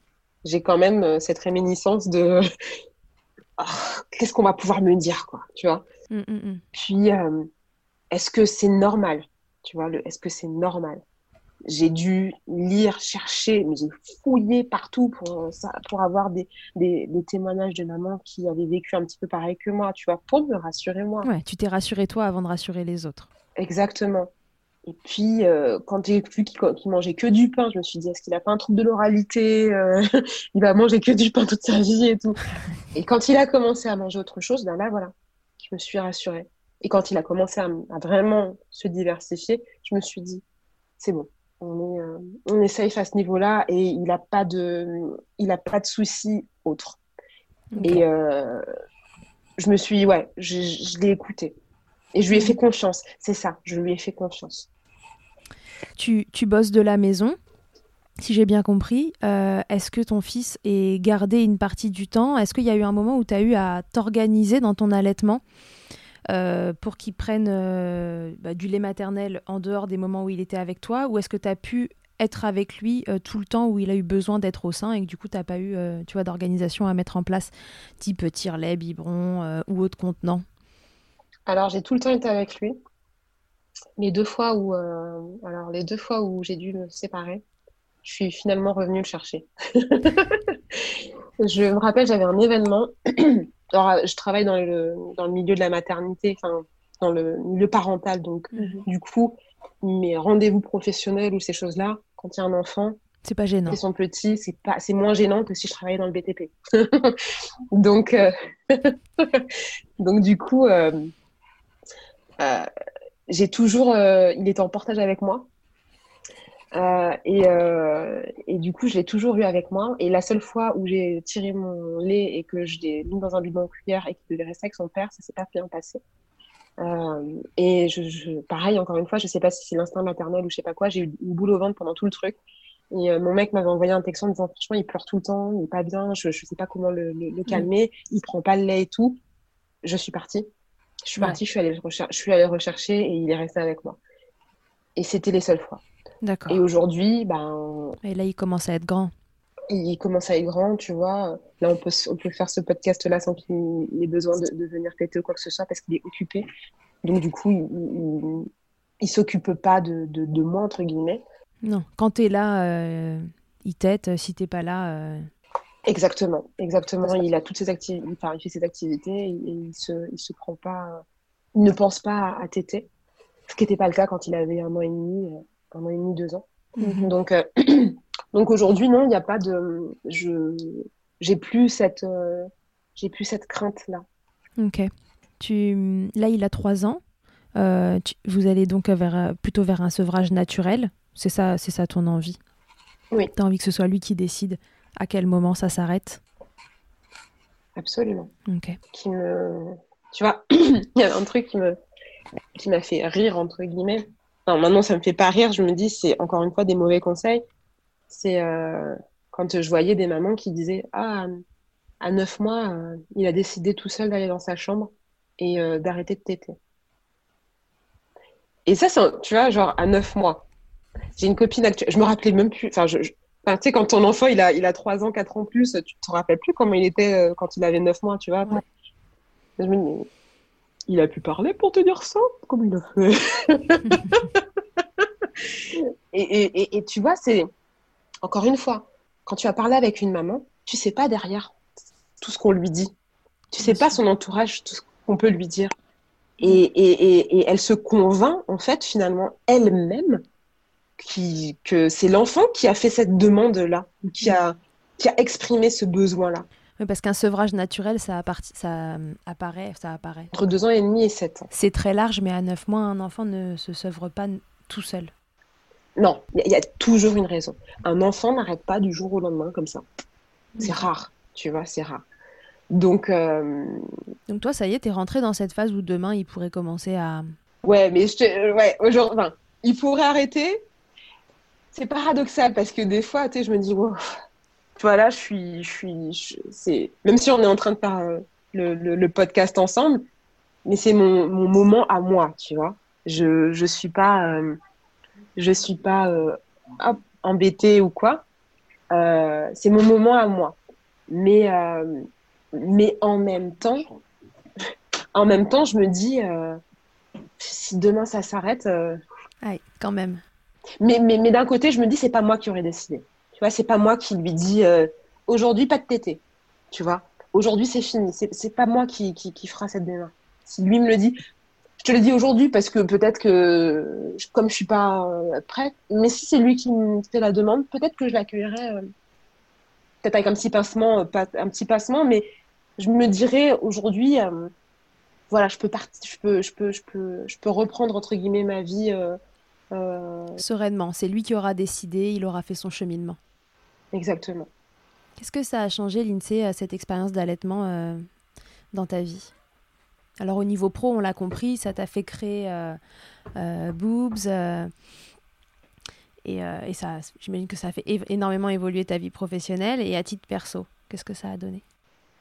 J'ai quand même cette réminiscence de ah, qu'est-ce qu'on va pouvoir me dire, quoi, tu vois. Mm, mm, mm. Puis, est-ce que c'est normal, tu vois, est-ce que c'est normal? J'ai dû lire, chercher, mais j'ai fouillé partout pour, ça, pour avoir des, des, témoignages de mamans qui avaient vécu un petit peu pareil que moi, tu vois, pour me rassurer moi. Ouais, tu t'es rassuré toi avant de rassurer les autres. Exactement. Et puis, euh, quand j'ai vu qu'il mangeait que du pain, je me suis dit, est-ce qu'il a pas un trouble de l'oralité euh, Il va manger que du pain toute sa vie et tout. Et quand il a commencé à manger autre chose, ben là, voilà, je me suis rassurée. Et quand il a commencé à vraiment se diversifier, je me suis dit, c'est bon, on est, euh, on est safe à ce niveau-là et il n'a pas de, il a pas de soucis autres. Et euh, je me suis, ouais, je, l'ai écouté et je lui ai fait confiance. C'est ça, je lui ai fait confiance. Tu, bosses de la maison, si j'ai bien compris. Euh, est-ce que ton fils est gardé une partie du temps? Est-ce qu'il y a eu un moment où tu as eu à t'organiser dans ton allaitement euh, pour qu'il prenne euh, bah, du lait maternel en dehors des moments où il était avec toi? Ou est-ce que tu as pu être avec lui tout le temps où il a eu besoin d'être au sein et que du coup tu n'as pas eu tu d'organisation à mettre en place, type tire-lait, biberon ou autre contenant Alors j'ai tout le temps été avec lui. Les deux fois où, euh, alors les deux fois où j'ai dû me séparer, je suis finalement revenue le chercher. je me rappelle, j'avais un événement. Alors, je travaille dans le, dans le milieu de la maternité, enfin, dans le milieu parental. Donc, Mhm. du coup, mes rendez-vous professionnels ou ces choses-là, quand il y a un enfant, C'est pas gênant. ils sont petits, c'est pas, c'est moins gênant que si je travaillais dans le BTP. donc, euh, donc du coup, euh, euh, j'ai toujours, euh, il était en portage avec moi. Euh, et, euh, et du coup, je l'ai toujours eu avec moi. Et la seule fois où j'ai tiré mon lait et que je l'ai mis dans un en cuillère et qu'il devait rester avec son père, ça s'est pas bien passé. Euh, et je, je, pareil, encore une fois, je sais pas si c'est l'instinct maternel ou je sais pas quoi, j'ai eu une boule au ventre pendant tout le truc. Et euh, mon mec m'avait envoyé un texte en disant franchement, il pleure tout le temps, il est pas bien, je, je sais pas comment le, le, le calmer, il prend pas le lait et tout. Je suis partie. Je suis Ouais. partie, je suis allée recher- je suis allée rechercher et il est resté avec moi. Et c'était les seules fois. D'accord. Et aujourd'hui, ben, Et là, il commence à être grand. il commence à être grand, tu vois. Là, on peut, on peut faire ce podcast-là sans qu'il ait besoin de, de venir péter ou quoi que ce soit parce qu'il est occupé. Donc, du coup, il, il, il s'occupe pas de, de, de moi, entre guillemets. Non, quand t'es là, euh, il t'aide. Si t'es pas là, euh, Exactement, exactement. Il a toutes ses activités, enfin, il fait ses activités et, et il se, il se prend pas, il ne pense pas à, téter. Ce qui n'était pas le cas quand il avait un an et demi, euh, un an et demi, deux ans. Mhm. Donc, euh, donc aujourd'hui, non, il n'y a pas de, je, j'ai plus cette, euh, j'ai plus cette crainte-là. Ok. Tu... Là, il a 3 ans. Euh, tu- Vous allez donc vers, plutôt vers un sevrage naturel. C'est ça, c'est ça ton envie? Oui. Tu as envie que ce soit lui qui décide? À quel moment ça s'arrête Absolument. Ok. Qui me, tu vois, il y a un truc qui me, qui m'a fait rire entre guillemets. Non, maintenant ça me fait pas rire. Je me dis c'est encore une fois des mauvais conseils. C'est euh, quand je voyais des mamans qui disaient ah à neuf mois euh, il a décidé tout seul d'aller dans sa chambre et euh, d'arrêter de téter. Et ça, c'est un- tu vois, genre à neuf mois. J'ai une copine actuelle, je me rappelais même plus. Enfin, je, je- enfin, tu sais, quand ton enfant il a, il a 3 ans, 4 ans plus, tu te rappelles plus comment il était euh, quand il avait 9 mois, tu vois. Ouais. Je me dis, il a pu parler pour te dire ça? Comment il a fait? Et, et, et, et tu vois, c'est encore une fois, quand tu vas parler avec une maman, tu sais pas derrière tout ce qu'on lui dit. Tu sais pas son entourage, tout ce qu'on peut lui dire. Et, et elle se convainc, en fait, finalement, elle-même, qui, que c'est l'enfant qui a fait cette demande-là, qui a, qui a exprimé ce besoin-là, Oui, parce qu'un sevrage naturel, ça, euh, apparaît, ça apparaît. entre deux ans et demi et sept ans. C'est très large, mais à 9 mois, un enfant ne se sevre pas tout seul. Non, il y, a- il y a toujours une raison. Un enfant n'arrête pas du jour au lendemain comme ça. C'est rare, tu vois, c'est rare. Donc, euh, Donc toi, ça y est, t'es rentré dans cette phase où demain, il pourrait commencer à... ouais, mais je te, ouais, aujourd'hui, enfin, il pourrait arrêter. C'est paradoxal parce que des fois, tu sais, je me dis, wow, tu je suis, je suis, c'est, même si on est en train de faire euh, le, podcast ensemble, mais c'est mon, moment à moi, tu vois. Je, je suis pas, euh, je suis pas euh, hop, embêtée ou quoi. Euh, c'est mon moment à moi. Mais, euh, mais en même temps, en même temps, je me dis, euh, si demain ça s'arrête, euh, quand même. Mais, mais, mais d'un côté, je me dis, c'est pas moi qui aurais décidé. Tu vois, c'est pas moi qui lui dis, euh, aujourd'hui, pas de tété. Tu vois, aujourd'hui, c'est fini. C'est pas moi qui, qui, fera cette démarche. Si lui me le dit, je te le dis aujourd'hui parce que peut-être que, comme je suis pas euh, prête, mais si c'est lui qui me fait la demande, peut-être que je l'accueillerai, euh, peut-être avec un petit pincement, euh, pas, un petit passement, mais je me dirais aujourd'hui, voilà, je peux partir, je peux, je peux, je peux, je peux reprendre entre guillemets ma vie. Euh, Sereinement, c'est lui qui aura décidé, il aura fait son cheminement. exactement. Qu'est-ce que ça a changé, l'INSEE, cette expérience d'allaitement euh, dans ta vie? Alors au niveau pro, on l'a compris, ça t'a fait créer euh, euh, Boobs. et, et ça, j'imagine que ça a fait énormément évoluer ta vie professionnelle. Et à titre perso, qu'est-ce que ça a donné?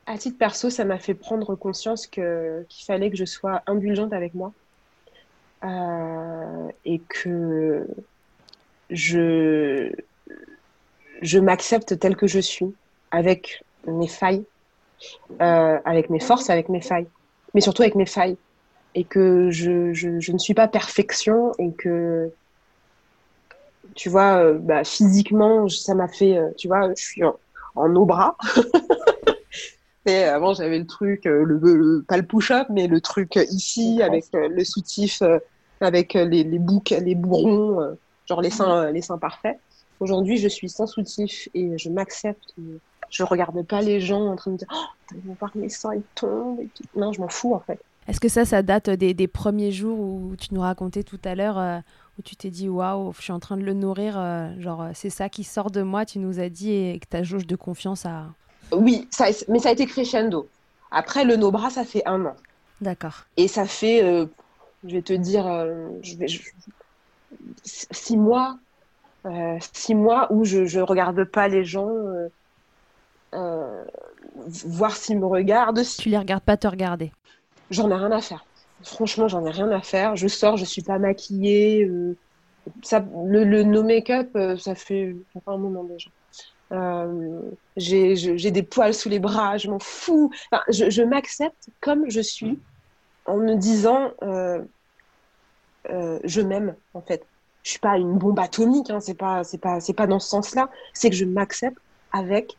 À titre perso, ça m'a fait prendre conscience que qu'il fallait que je sois indulgente avec moi Euh, et que je je m'accepte telle que je suis, avec mes failles, euh, avec mes forces, avec mes failles, mais surtout avec mes failles. et que je, je, je, ne suis pas perfection et que tu vois euh, bah, physiquement ça m'a fait tu vois je suis en, en au bras et avant j'avais le truc le, pas le push-up mais le truc ici avec le soutif avec les, les boucs les bourrons genre les seins les seins parfaits aujourd'hui je suis sans soutif et je m'accepte je regarde pas les gens en train de dire oh, ils vont voir mes seins ils tombent et tout. non je m'en fous en fait est-ce que ça, ça date des, des, premiers jours où tu nous racontais tout à l'heure, euh, où tu t'es dit waouh, je suis en train de le nourrir, euh, genre euh, c'est ça qui sort de moi, tu nous as dit, et que ta jauge de confiance a. Oui, ça, mais ça a été crescendo. Après, le no-bras, ça fait un an. D'accord. Et ça fait, je vais te dire, je vais, six mois, six mois où je ne regarde pas les gens. voir s'ils me regardent. Tu les regardes pas te regarder j'en ai rien à faire. Franchement, j'en ai rien à faire. Je sors, je suis pas maquillée. Euh, ça, le, no make-up, euh, ça, fait, un moment déjà. Euh, j'ai des poils sous les bras, je m'en fous. Enfin, je, je m'accepte comme je suis en me disant je m'aime en fait. Je suis pas une bombe atomique, hein, c'est pas c'est pas c'est pas dans ce sens-là. C'est que je m'accepte avec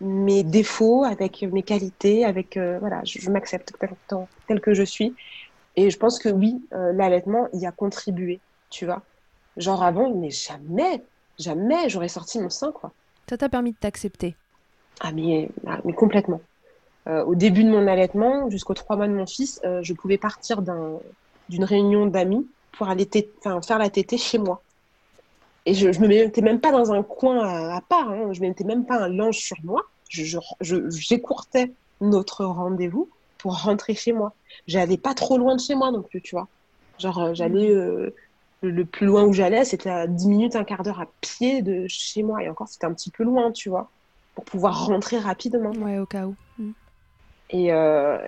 mes défauts, avec mes qualités, avec euh, voilà, je, m'accepte tel, que je suis. Et je pense que oui, euh, l'allaitement y a contribué, tu vois. Genre avant, mais jamais, jamais j'aurais sorti mon sein, quoi. Ça t'a permis de t'accepter? Ah mais, ah, mais complètement. Euh, au début de mon allaitement, jusqu'aux trois mois de mon fils, je pouvais partir d'une réunion d'amis pour aller faire la tétée chez moi. Et je, je me mettais même pas dans un coin à, part, hein. je mettais même pas un linge sur moi. J'écourtais je, notre rendez-vous pour rentrer chez moi. J'allais pas trop loin de chez moi non plus, tu vois. Genre, euh, j'allais. Mmh. Euh, le plus loin où j'allais, c'était à 10 minutes, un quart d'heure à pied de chez moi. Et encore, c'était un petit peu loin, tu vois, pour pouvoir rentrer rapidement. Ouais, au cas où. Mmh. Et, euh,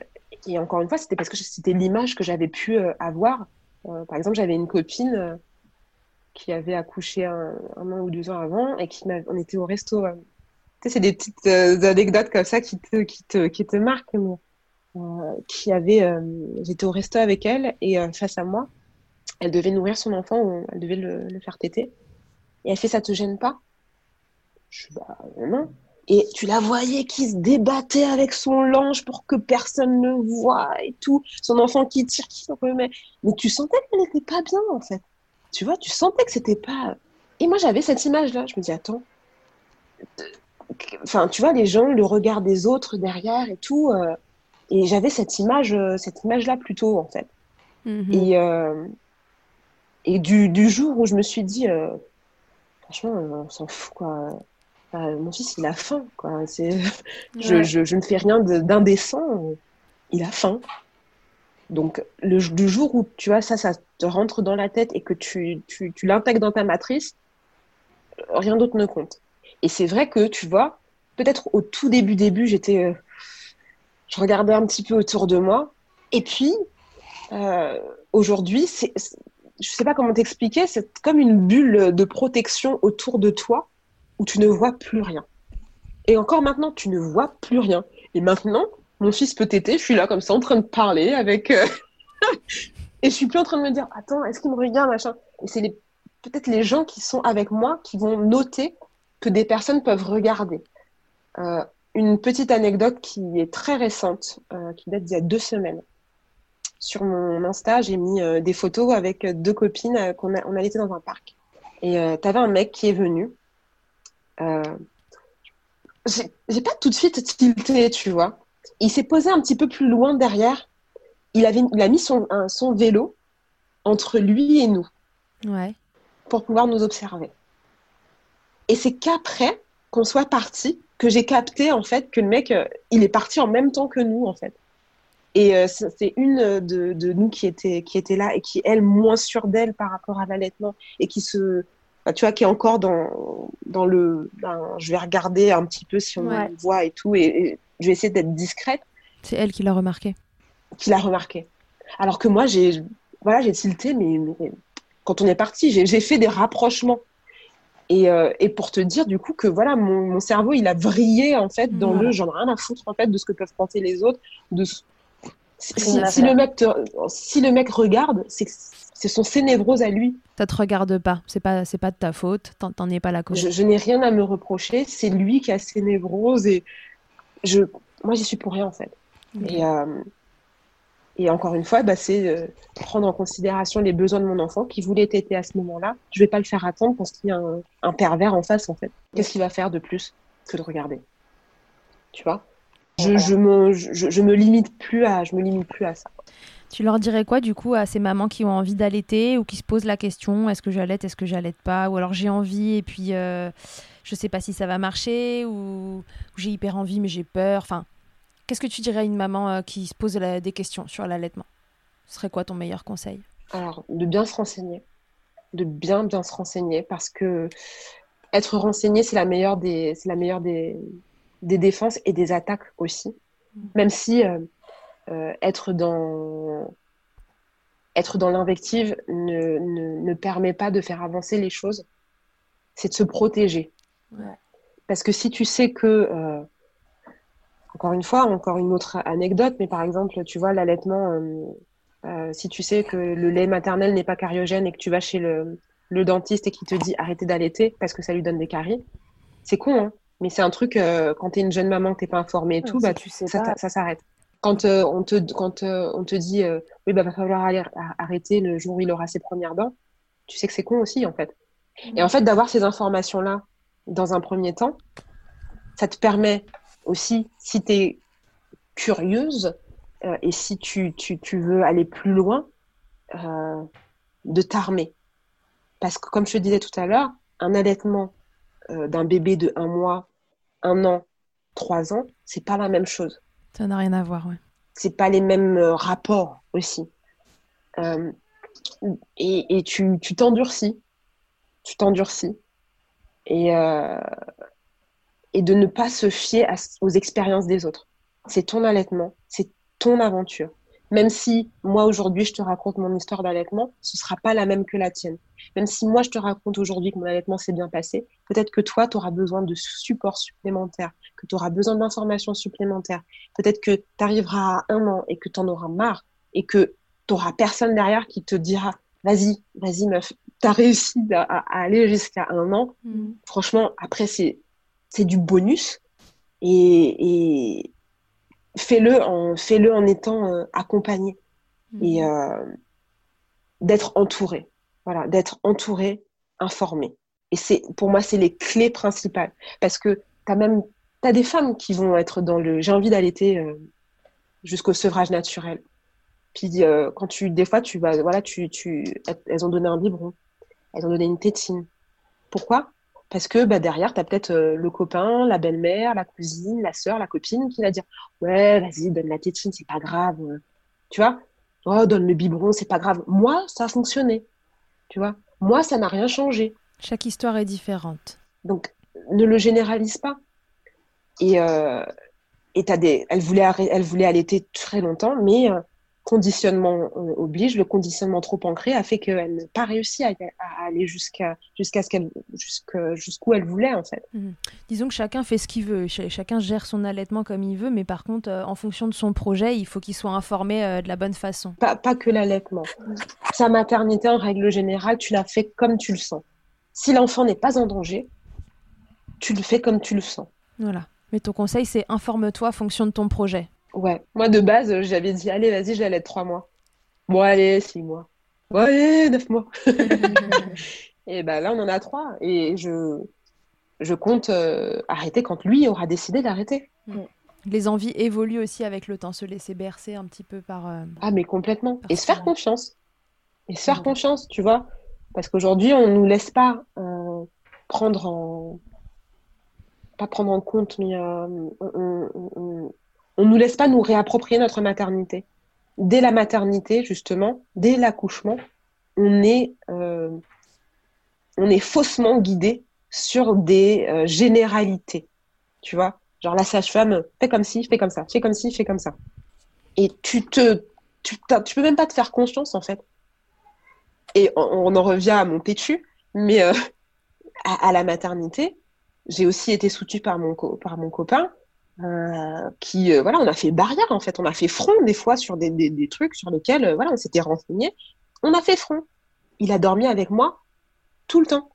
et, encore une fois, c'était parce que c'était l'image que j'avais pu avoir. par exemple, j'avais une copine qui avait accouché un, an ou deux ans avant et qui on était au resto. Euh, tu sais, c'est des petites euh, anecdotes comme ça qui te, qui te, qui te marquent. Euh, qui avait, j'étais au resto avec elle et face à moi, elle devait nourrir son enfant, elle devait le, faire téter. Et elle fait, ça te gêne pas? Je bah non. Et tu la voyais qui se débattait avec son linge pour que personne ne voit et tout. Son enfant qui tire, qui se remet. Mais tu sentais qu'elle n'était pas bien, en fait tu vois, tu sentais que c'était pas. Et moi, j'avais cette image-là. Je me dis, attends. Enfin, tu vois, les gens, le regard des autres derrière et tout. Euh, et j'avais cette image, euh, cette image-là plutôt, en fait. Mhm. Et, euh, et du, du, jour où je me suis dit, franchement, on s'en fout, quoi. Mon fils, il a faim, quoi. Je, je, je, ne fais rien d'indécent. Il a faim. Donc, le, du jour où tu vois ça, ça te rentre dans la tête et que tu, tu, tu l'intègres dans ta matrice, rien d'autre ne compte. Et c'est vrai que, tu vois, peut-être au tout début, début, j'étais. Euh, je regardais un petit peu autour de moi. Et puis, euh, aujourd'hui, c'est, je sais pas comment t'expliquer, c'est comme une bulle de protection autour de toi où tu ne vois plus rien. Et encore maintenant, tu ne vois plus rien. Et maintenant, mon fils peut téter, je suis là comme ça en train de parler avec. Euh, et je suis plus en train de me dire, attends, est-ce qu'il me regarde, machin. Et c'est peut-être les gens qui sont avec moi qui vont noter que des personnes peuvent regarder. Euh, une petite anecdote qui est très récente, euh, qui date d'il y a deux semaines. Sur mon Insta, j'ai mis des photos avec deux copines qu'on a, on allait dans un parc. Et tu avais un mec qui est venu. J'ai pas tout de suite tilté, tu vois. Il s'est posé un petit peu plus loin derrière. Il, avait, il a mis son, son vélo entre lui et nous. Ouais. Pour pouvoir nous observer. Et c'est qu'après qu'on soit parti que j'ai capté en fait que le mec, euh, il est parti en même temps que nous en fait. Et euh, c'est une de, de, nous qui était, qui était là et qui, elle, moins sûre d'elle par rapport à l'allaitement et qui se, tu vois, qui est encore dans, dans le, ben, je vais regarder un petit peu si on voit et tout. et, je vais essayer d'être discrète. C'est elle qui l'a remarqué. Qui l'a remarqué. Alors que moi, j'ai voilà, j'ai tilté, mais, quand on est parti, j'ai fait des rapprochements. Et, euh, et, pour te dire du coup que voilà, mon, mon cerveau, il a vrillé en fait dans le j'en ai rien à foutre en fait de ce que peuvent penser les autres. De Si, le mec si le mec regarde, c'est ce sont ses névroses à lui. Ça te regarde pas, c'est pas c'est pas de ta faute, t'en es pas la cause. Je, n'ai rien à me reprocher, c'est lui qui a ses névroses et je moi j'y suis pour rien en fait. Et, euh, et encore une fois, bah, c'est euh, prendre en considération les besoins de mon enfant qui voulait téter à ce moment-là. Je vais pas le faire attendre parce qu'il y a un, pervers en face en fait. Qu'est-ce qu'il va faire de plus que de regarder? Tu vois? Je, je, me, je, me limite plus à, je me limite plus à ça. Tu leur dirais quoi du coup à ces mamans qui ont envie d'allaiter ou qui se posent la question est-ce que j'allaite, est-ce que j'allaite pas? Ou alors j'ai envie et puis euh, je sais pas si ça va marcher ou, j'ai hyper envie mais j'ai peur. Enfin, qu'est-ce que tu dirais à une maman euh, qui se pose des questions sur l'allaitement? Ce serait quoi ton meilleur conseil? Alors, de bien se renseigner. De bien bien se renseigner parce que être renseigné, c'est la meilleure des, c'est la meilleure des, des défenses et des attaques aussi. Mmh. Même si euh, être dans être dans l'invective ne, ne, permet pas de faire avancer les choses. C'est de se protéger. Parce que si tu sais que, euh, encore une fois, encore une autre anecdote, mais par exemple, tu vois, l'allaitement, si tu sais que le lait maternel n'est pas cariogène et que tu vas chez le, le dentiste et qu'il te dit arrêtez d'allaiter parce que ça lui donne des caries, c'est con, hein mais c'est un truc, euh, quand tu es une jeune maman, que tu pas informée et tout, bah, tu sais ça, ça s'arrête. Quand, euh, on, te, quand euh, on te dit, oui, bah, va falloir arrêter le jour où il aura ses premières dents, tu sais que c'est con aussi, en fait. Et en fait, d'avoir ces informations-là dans un premier temps, ça te permet aussi, si tu es curieuse et si tu, veux aller plus loin, de t'armer. Parce que, comme je te disais tout à l'heure, un allaitement euh, d'un bébé de un mois, un an, trois ans, c'est pas la même chose. Ça n'a rien à voir, ouais. C'est pas les mêmes euh, rapports aussi. Euh, et, tu t'endurcis. Tu t'endurcis. Et, et de ne pas se fier aux expériences des autres. C'est ton allaitement, c'est ton aventure. Même si moi aujourd'hui je te raconte mon histoire d'allaitement, ce sera pas la même que la tienne. Même si moi je te raconte aujourd'hui que mon allaitement s'est bien passé, peut-être que toi tu auras besoin de support supplémentaire, que tu auras besoin d'informations supplémentaires. Peut-être que tu arriveras à un an et que tu en auras marre et que tu auras personne derrière qui te dira vas-y, vas-y meuf, tu as réussi à, aller jusqu'à un an. Mm. Franchement, après c'est c'est du bonus et, et fais-le en, fais-le en étant euh, accompagné mhm. et euh, d'être entouré. Voilà, d'être entouré, informé. Et c'est, pour moi, c'est les clés principales. Parce que tu as même, as des femmes qui vont être dans le, j'ai envie d'allaiter euh, jusqu'au sevrage naturel. Puis quand tu, des fois, tu vas, voilà, tu, tu, elles ont donné un biberon, elles ont donné une tétine. Pourquoi? Parce que bah, derrière, tu as peut-être euh, le copain, la belle-mère, la cousine, la sœur, la copine qui va dire Ouais, vas-y, donne la tétine, c'est pas grave. Tu vois Oh, donne le biberon, c'est pas grave. Moi, ça a fonctionné. Tu vois? Moi, ça n'a rien changé. Chaque histoire est différente. Donc, ne le généralise pas. Et, euh, et as des... elle, voulait elle voulait allaiter très longtemps, mais euh, conditionnement euh, oblige, le conditionnement trop ancré a fait qu'elle n'a pas réussi à, aller jusqu'à jusqu'à ce qu'elle jusqu'où elle voulait en fait. Mhm. Disons que chacun fait ce qu'il veut, chacun gère son allaitement comme il veut, mais par contre, euh, en fonction de son projet, il faut qu'il soit informé euh, de la bonne façon. Pas, pas que l'allaitement. Sa maternité, en règle générale, tu la fais comme tu le sens. Si l'enfant n'est pas en danger, tu le fais comme tu le sens. Voilà. Mais ton conseil, c'est informe-toi en fonction de ton projet. Ouais, moi de base, j'avais dit, allez, vas-y, j'allais être trois mois. Bon, allez, six mois. Bon, allez, neuf mois. et ben là, on en a trois. Et je, je compte euh, arrêter quand lui aura décidé d'arrêter. Les envies évoluent aussi avec le temps, se laisser bercer un petit peu par. Euh, ah, mais complètement. Et se faire confiance. Et se faire confiance, tu vois. Parce qu'aujourd'hui, on ne nous laisse pas euh, prendre en. Pas prendre en compte, mais on nous laisse pas nous réapproprier notre maternité. Dès la maternité, justement, dès l'accouchement, on est, euh, on faussement guidé sur des euh, généralités. Tu vois, genre la sage-femme, fais comme ci, fais comme ça, fais comme ci, fais comme ça. Et tu te, tu, peux même pas te faire confiance en fait. Et on, en revient à mon pétu, mais euh, à, la maternité, j'ai aussi été soutenue par mon copain euh, qui, euh, voilà, on a fait barrière en fait, on a fait front des fois sur des, des, des trucs sur lesquels, euh, voilà, on s'était renseigné. On a fait front. Il a dormi avec moi tout le temps.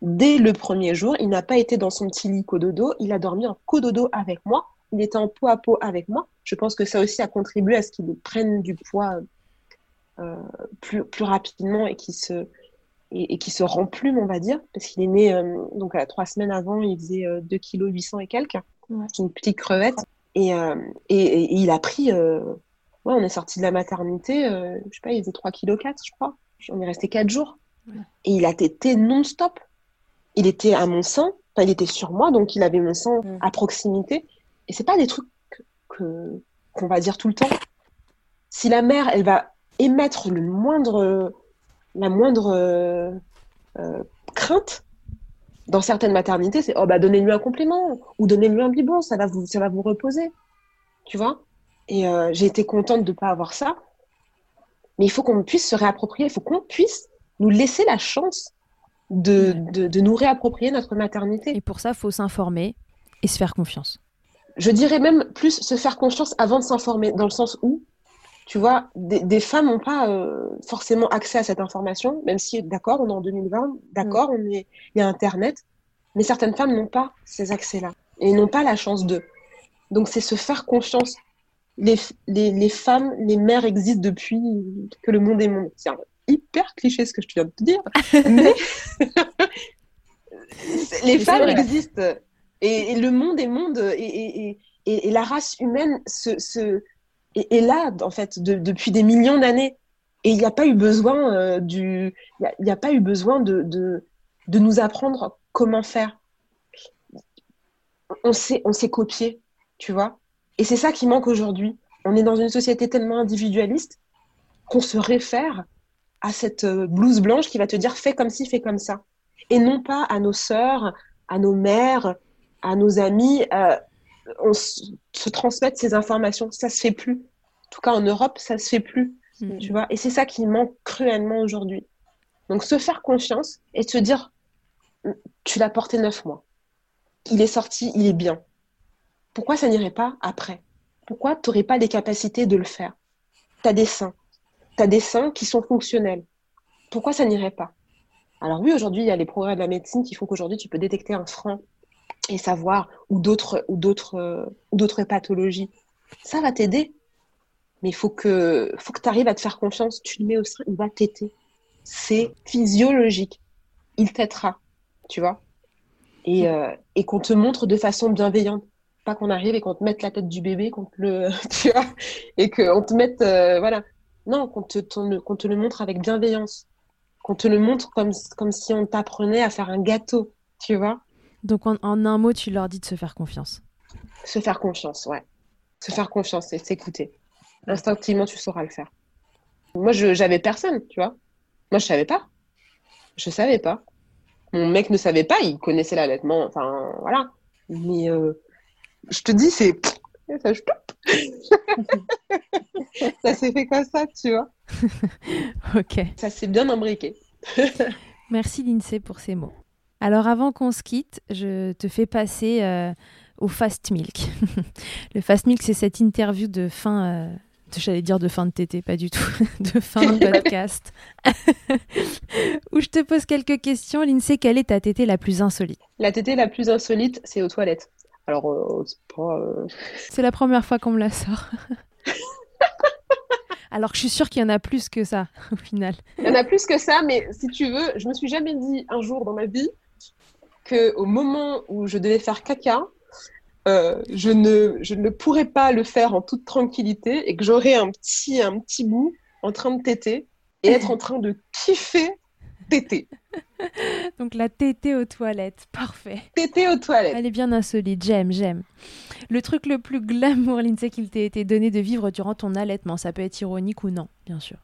Dès le premier jour, il n'a pas été dans son petit lit cododo, il a dormi en cododo avec moi. Il était en peau à peau avec moi. Je pense que ça aussi a contribué à ce qu'il prenne du poids euh, plus, plus rapidement et qu'il se, et, et qui se remplume, on va dire, parce qu'il est né donc à trois semaines avant, il faisait euh, 2 kg 800 et quelques, Ouais. c'est une petite crevette, et, euh, et, il a pris, euh, ouais, on est sorti de la maternité, euh, je sais pas, il faisait 3 kg 4, je crois, on est resté 4 jours, Ouais. et il a tété non-stop, il était à mon sein, enfin il était sur moi, donc il avait mon sang Mm. à proximité, et c'est pas des trucs que qu'on va dire tout le temps. Si la mère, elle va émettre le moindre la moindre euh, crainte dans certaines maternités, c'est oh bah donnez-lui un complément ou donnez-lui un biberon, ça va vous ça va vous reposer, tu vois? Et euh, j'ai été contente de pas avoir ça, mais il faut qu'on puisse se réapproprier, il faut qu'on puisse nous laisser la chance de, de, de nous réapproprier notre maternité. Et pour ça, faut s'informer et se faire confiance. Je dirais même plus se faire confiance avant de s'informer, dans le sens où, tu vois, des, des femmes n'ont pas euh, forcément accès à cette information, même si, d'accord, on est en 2020, d'accord, on est, il y a Internet, mais certaines femmes n'ont pas ces accès-là et n'ont pas la chance d'eux. Donc, c'est se faire confiance. Les, les, les femmes, les mères existent depuis que le monde est monde. C'est un- hyper cliché ce que je viens de te dire, mais les femmes existent et, et le monde est monde et- et, et la race humaine se, se, est, est là en fait de- depuis des millions d'années. Et il n'y a pas eu besoin euh, du y a- a, pas eu besoin de, de, de nous apprendre comment faire. On s'est on s'est copié tu vois. Et c'est ça qui manque aujourd'hui. On est dans une société tellement individualiste qu'on se réfère à cette euh, blouse blanche qui va te dire fais comme ci fais comme ça. Et non pas à nos sœurs à nos mères à nos amis euh, on se, transmettre ces informations. Ça se fait plus. En tout cas en Europe ça se fait plus Mm. tu vois. Et c'est ça qui manque cruellement aujourd'hui. Donc se faire confiance et se dire tu l'as porté neuf mois. Il est sorti il est bien. Pourquoi ça n'irait pas après? Pourquoi tu n'aurais pas les capacités de le faire? Tu as des seins. Tu as des seins qui sont fonctionnels. Pourquoi ça n'irait pas? Alors oui aujourd'hui il y a les progrès de la médecine qui font qu'aujourd'hui tu peux détecter un frein et savoir ou d'autres ou d'autres ou d'autres pathologies. Ça va t'aider. Mais il faut que faut que tu arrives à te faire confiance. Tu le mets au sein il va t'aider. C'est physiologique. Il t'aidera tu vois. Et, euh, et qu'on te montre de façon bienveillante. Pas qu'on arrive et qu'on te mette la tête du bébé qu'on te le tu vois et qu'on te mette euh, voilà. Non qu'on te qu'on te le montre avec bienveillance. Qu'on te le montre comme comme si on t'apprenait à faire un gâteau tu vois Donc en, en un mot, tu leur dis de se faire confiance. se faire confiance ouais. Se faire confiance et s'écouter. Instinctivement tu sauras le faire. Moi je j'avais personne tu vois. Moi je savais pas. Je savais pas. Mon mec ne savait pas il connaissait l'allaitement enfin voilà. Mais euh, je te dis c'est ça, je- ça s'est fait comme ça tu vois. Ok. ça s'est bien imbriqué. Merci Lindsay pour ces mots. Alors avant qu'on se quitte, je te fais passer euh, au Fast Milk. le Fast Milk, c'est cette interview de fin, euh, de- j'allais dire de fin de TT, pas du tout, de fin de podcast, où je te pose quelques questions. Lindsay, quelle est ta tétée la plus insolite? La tétée la plus insolite c'est aux toilettes alors euh, c'est pas euh, C'est la première fois qu'on me la sort. Alors que je suis sûre qu'il y en a plus que ça, au final. Il y en a plus que ça, mais si tu veux, je me suis jamais dit un jour dans ma vie que au moment où je devais faire caca, euh, je ne je ne pourrais pas le faire en toute tranquillité et que j'aurais un petit un petit bout en train de téter et être en train de kiffer téter, Donc la tétée aux toilettes, parfait. téter aux toilettes. Elle est bien insolite, j'aime, j'aime. Le truc le plus glamour, Lindsay, qu'il t'ait été donné de vivre durant ton allaitement, ça peut être ironique ou non, bien sûr.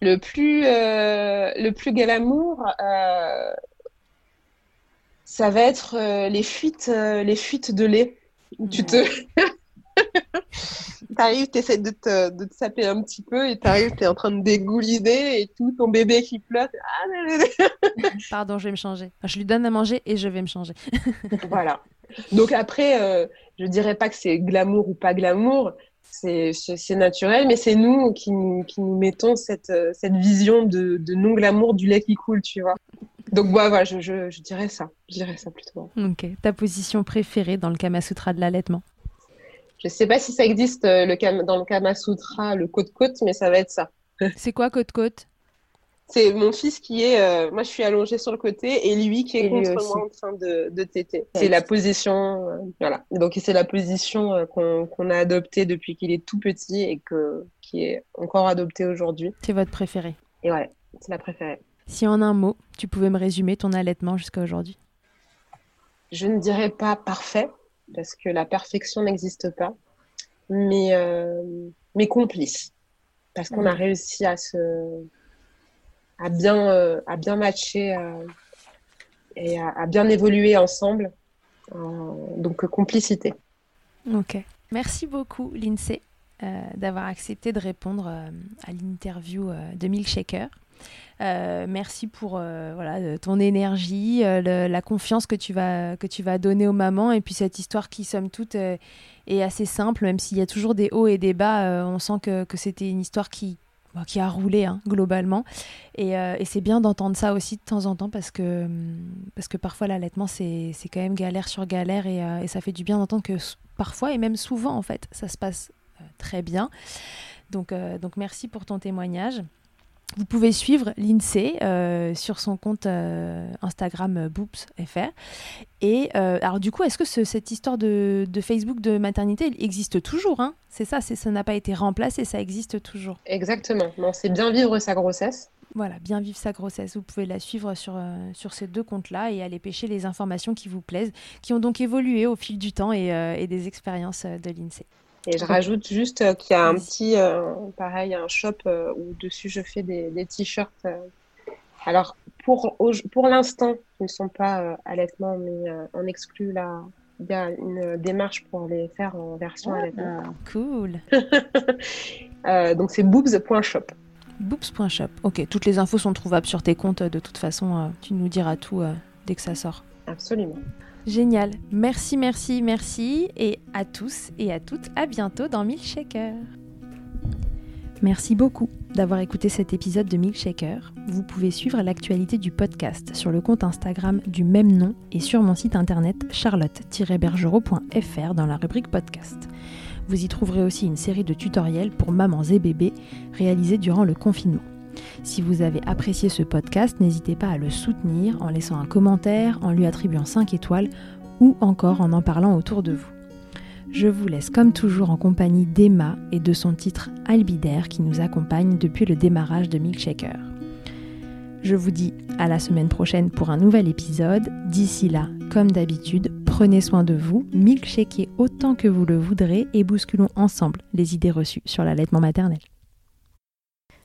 Le plus euh, le plus glamour, euh, ça va être euh, les fuites euh, les fuites de lait. Où tu te T'arrives, t'essaies de te, de te saper un petit peu et t'arrives, t'es en train de dégouliner et tout, ton bébé qui pleure. Ah. Pardon, je vais me changer. Enfin, je lui donne à manger et je vais me changer. voilà. Donc après, euh, je dirais pas que c'est glamour ou pas glamour, c'est naturel, mais c'est nous qui, qui, nous mettons cette, cette vision de, de non-glamour du lait qui coule, tu vois. Donc bah, voilà, je, je, je, dirais ça, je dirais ça plutôt. Ok, ta position préférée dans le Kama Sutra de l'allaitement? Je sais pas si ça existe euh, le, dans le Kama Sutra, le côte-côte, mais ça va être ça. C'est quoi côte-côte? C'est mon fils qui est, euh, moi je suis allongée sur le côté et lui qui est contre moi en train de, de téter. C'est la position, euh, voilà. Donc c'est la position euh, qu'on a adoptée depuis qu'il est tout petit et que qui est encore adoptée aujourd'hui. C'est votre préférée. Et ouais, c'est la préférée. Si en un mot, tu pouvais me résumer ton allaitement jusqu'à aujourd'hui. Je ne dirais pas parfait parce que la perfection n'existe pas, mais mais complice parce qu'on a réussi à se à bien, euh, à bien matcher euh, et à, bien évoluer ensemble. Euh, donc, complicité. Ok. Merci beaucoup, Lindsay, d'avoir accepté de répondre à l'interview de Milkshaker. Euh, merci pour voilà, ton énergie, la confiance que tu, vas, que tu vas donner aux mamans et puis cette histoire qui, somme toute, est assez simple, même s'il y a toujours des hauts et des bas. on sent que, que c'était une histoire qui, qui a roulé hein, globalement. Euh, et, c'est bien d'entendre ça aussi de temps en temps parce que, parce que parfois l'allaitement, c'est quand même galère sur galère et, euh, et ça fait du bien d'entendre que parfois et même souvent, en fait, ça se passe euh, très bien. Donc, donc merci pour ton témoignage. Vous pouvez suivre l'INSEE euh, sur son compte euh, Instagram euh, boopsfr. Et alors du coup, est-ce que cette histoire de, Facebook de maternité existe toujours hein? C'est ça, ça n'a pas été remplacé, ça existe toujours. Exactement. c'est bien vivre sa grossesse. Voilà, bien vivre sa grossesse. Vous pouvez la suivre sur, sur ces deux comptes-là et aller pêcher les informations qui vous plaisent, qui ont donc évolué au fil du temps et, et des expériences de l'INSEE. Et je rajoute juste euh, qu'il y a un petit, euh, pareil, un shop euh, où dessus je fais des, des t-shirts. alors, pour, pour l'instant, ils ne sont pas allaitement, mais on exclut la, il y a une démarche pour les faire en version ah, allaitement. Cool. donc c'est boobs.shop. Boobs.shop. Ok, toutes les infos sont trouvables sur tes comptes. De toute façon, tu nous diras tout dès que ça sort. Absolument. Génial. Merci, merci, merci. Et à tous et à toutes, à bientôt dans Milkshaker. Merci beaucoup d'avoir écouté cet épisode de Milkshaker. Vous pouvez suivre l'actualité du podcast sur le compte Instagram du même nom et sur mon site internet charlotte-bergerot.fr dans la rubrique podcast. Vous y trouverez aussi une série de tutoriels pour mamans et bébés réalisés durant le confinement. Si vous avez apprécié ce podcast, n'hésitez pas à le soutenir en laissant un commentaire, en lui attribuant 5 étoiles ou encore en en parlant autour de vous. Je vous laisse comme toujours en compagnie d'Emma et de son titre Albidaire qui nous accompagne depuis le démarrage de Milkshaker. Je vous dis à la semaine prochaine pour un nouvel épisode. D'ici là, comme d'habitude, prenez soin de vous, milkshakez autant que vous le voudrez et bousculons ensemble les idées reçues sur l'allaitement maternel.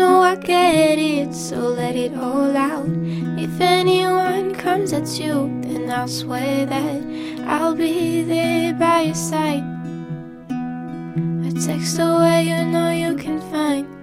Know I get it, so let it all out. If anyone comes at you, then I'll swear that I'll be there by your side. A text away, you know you can find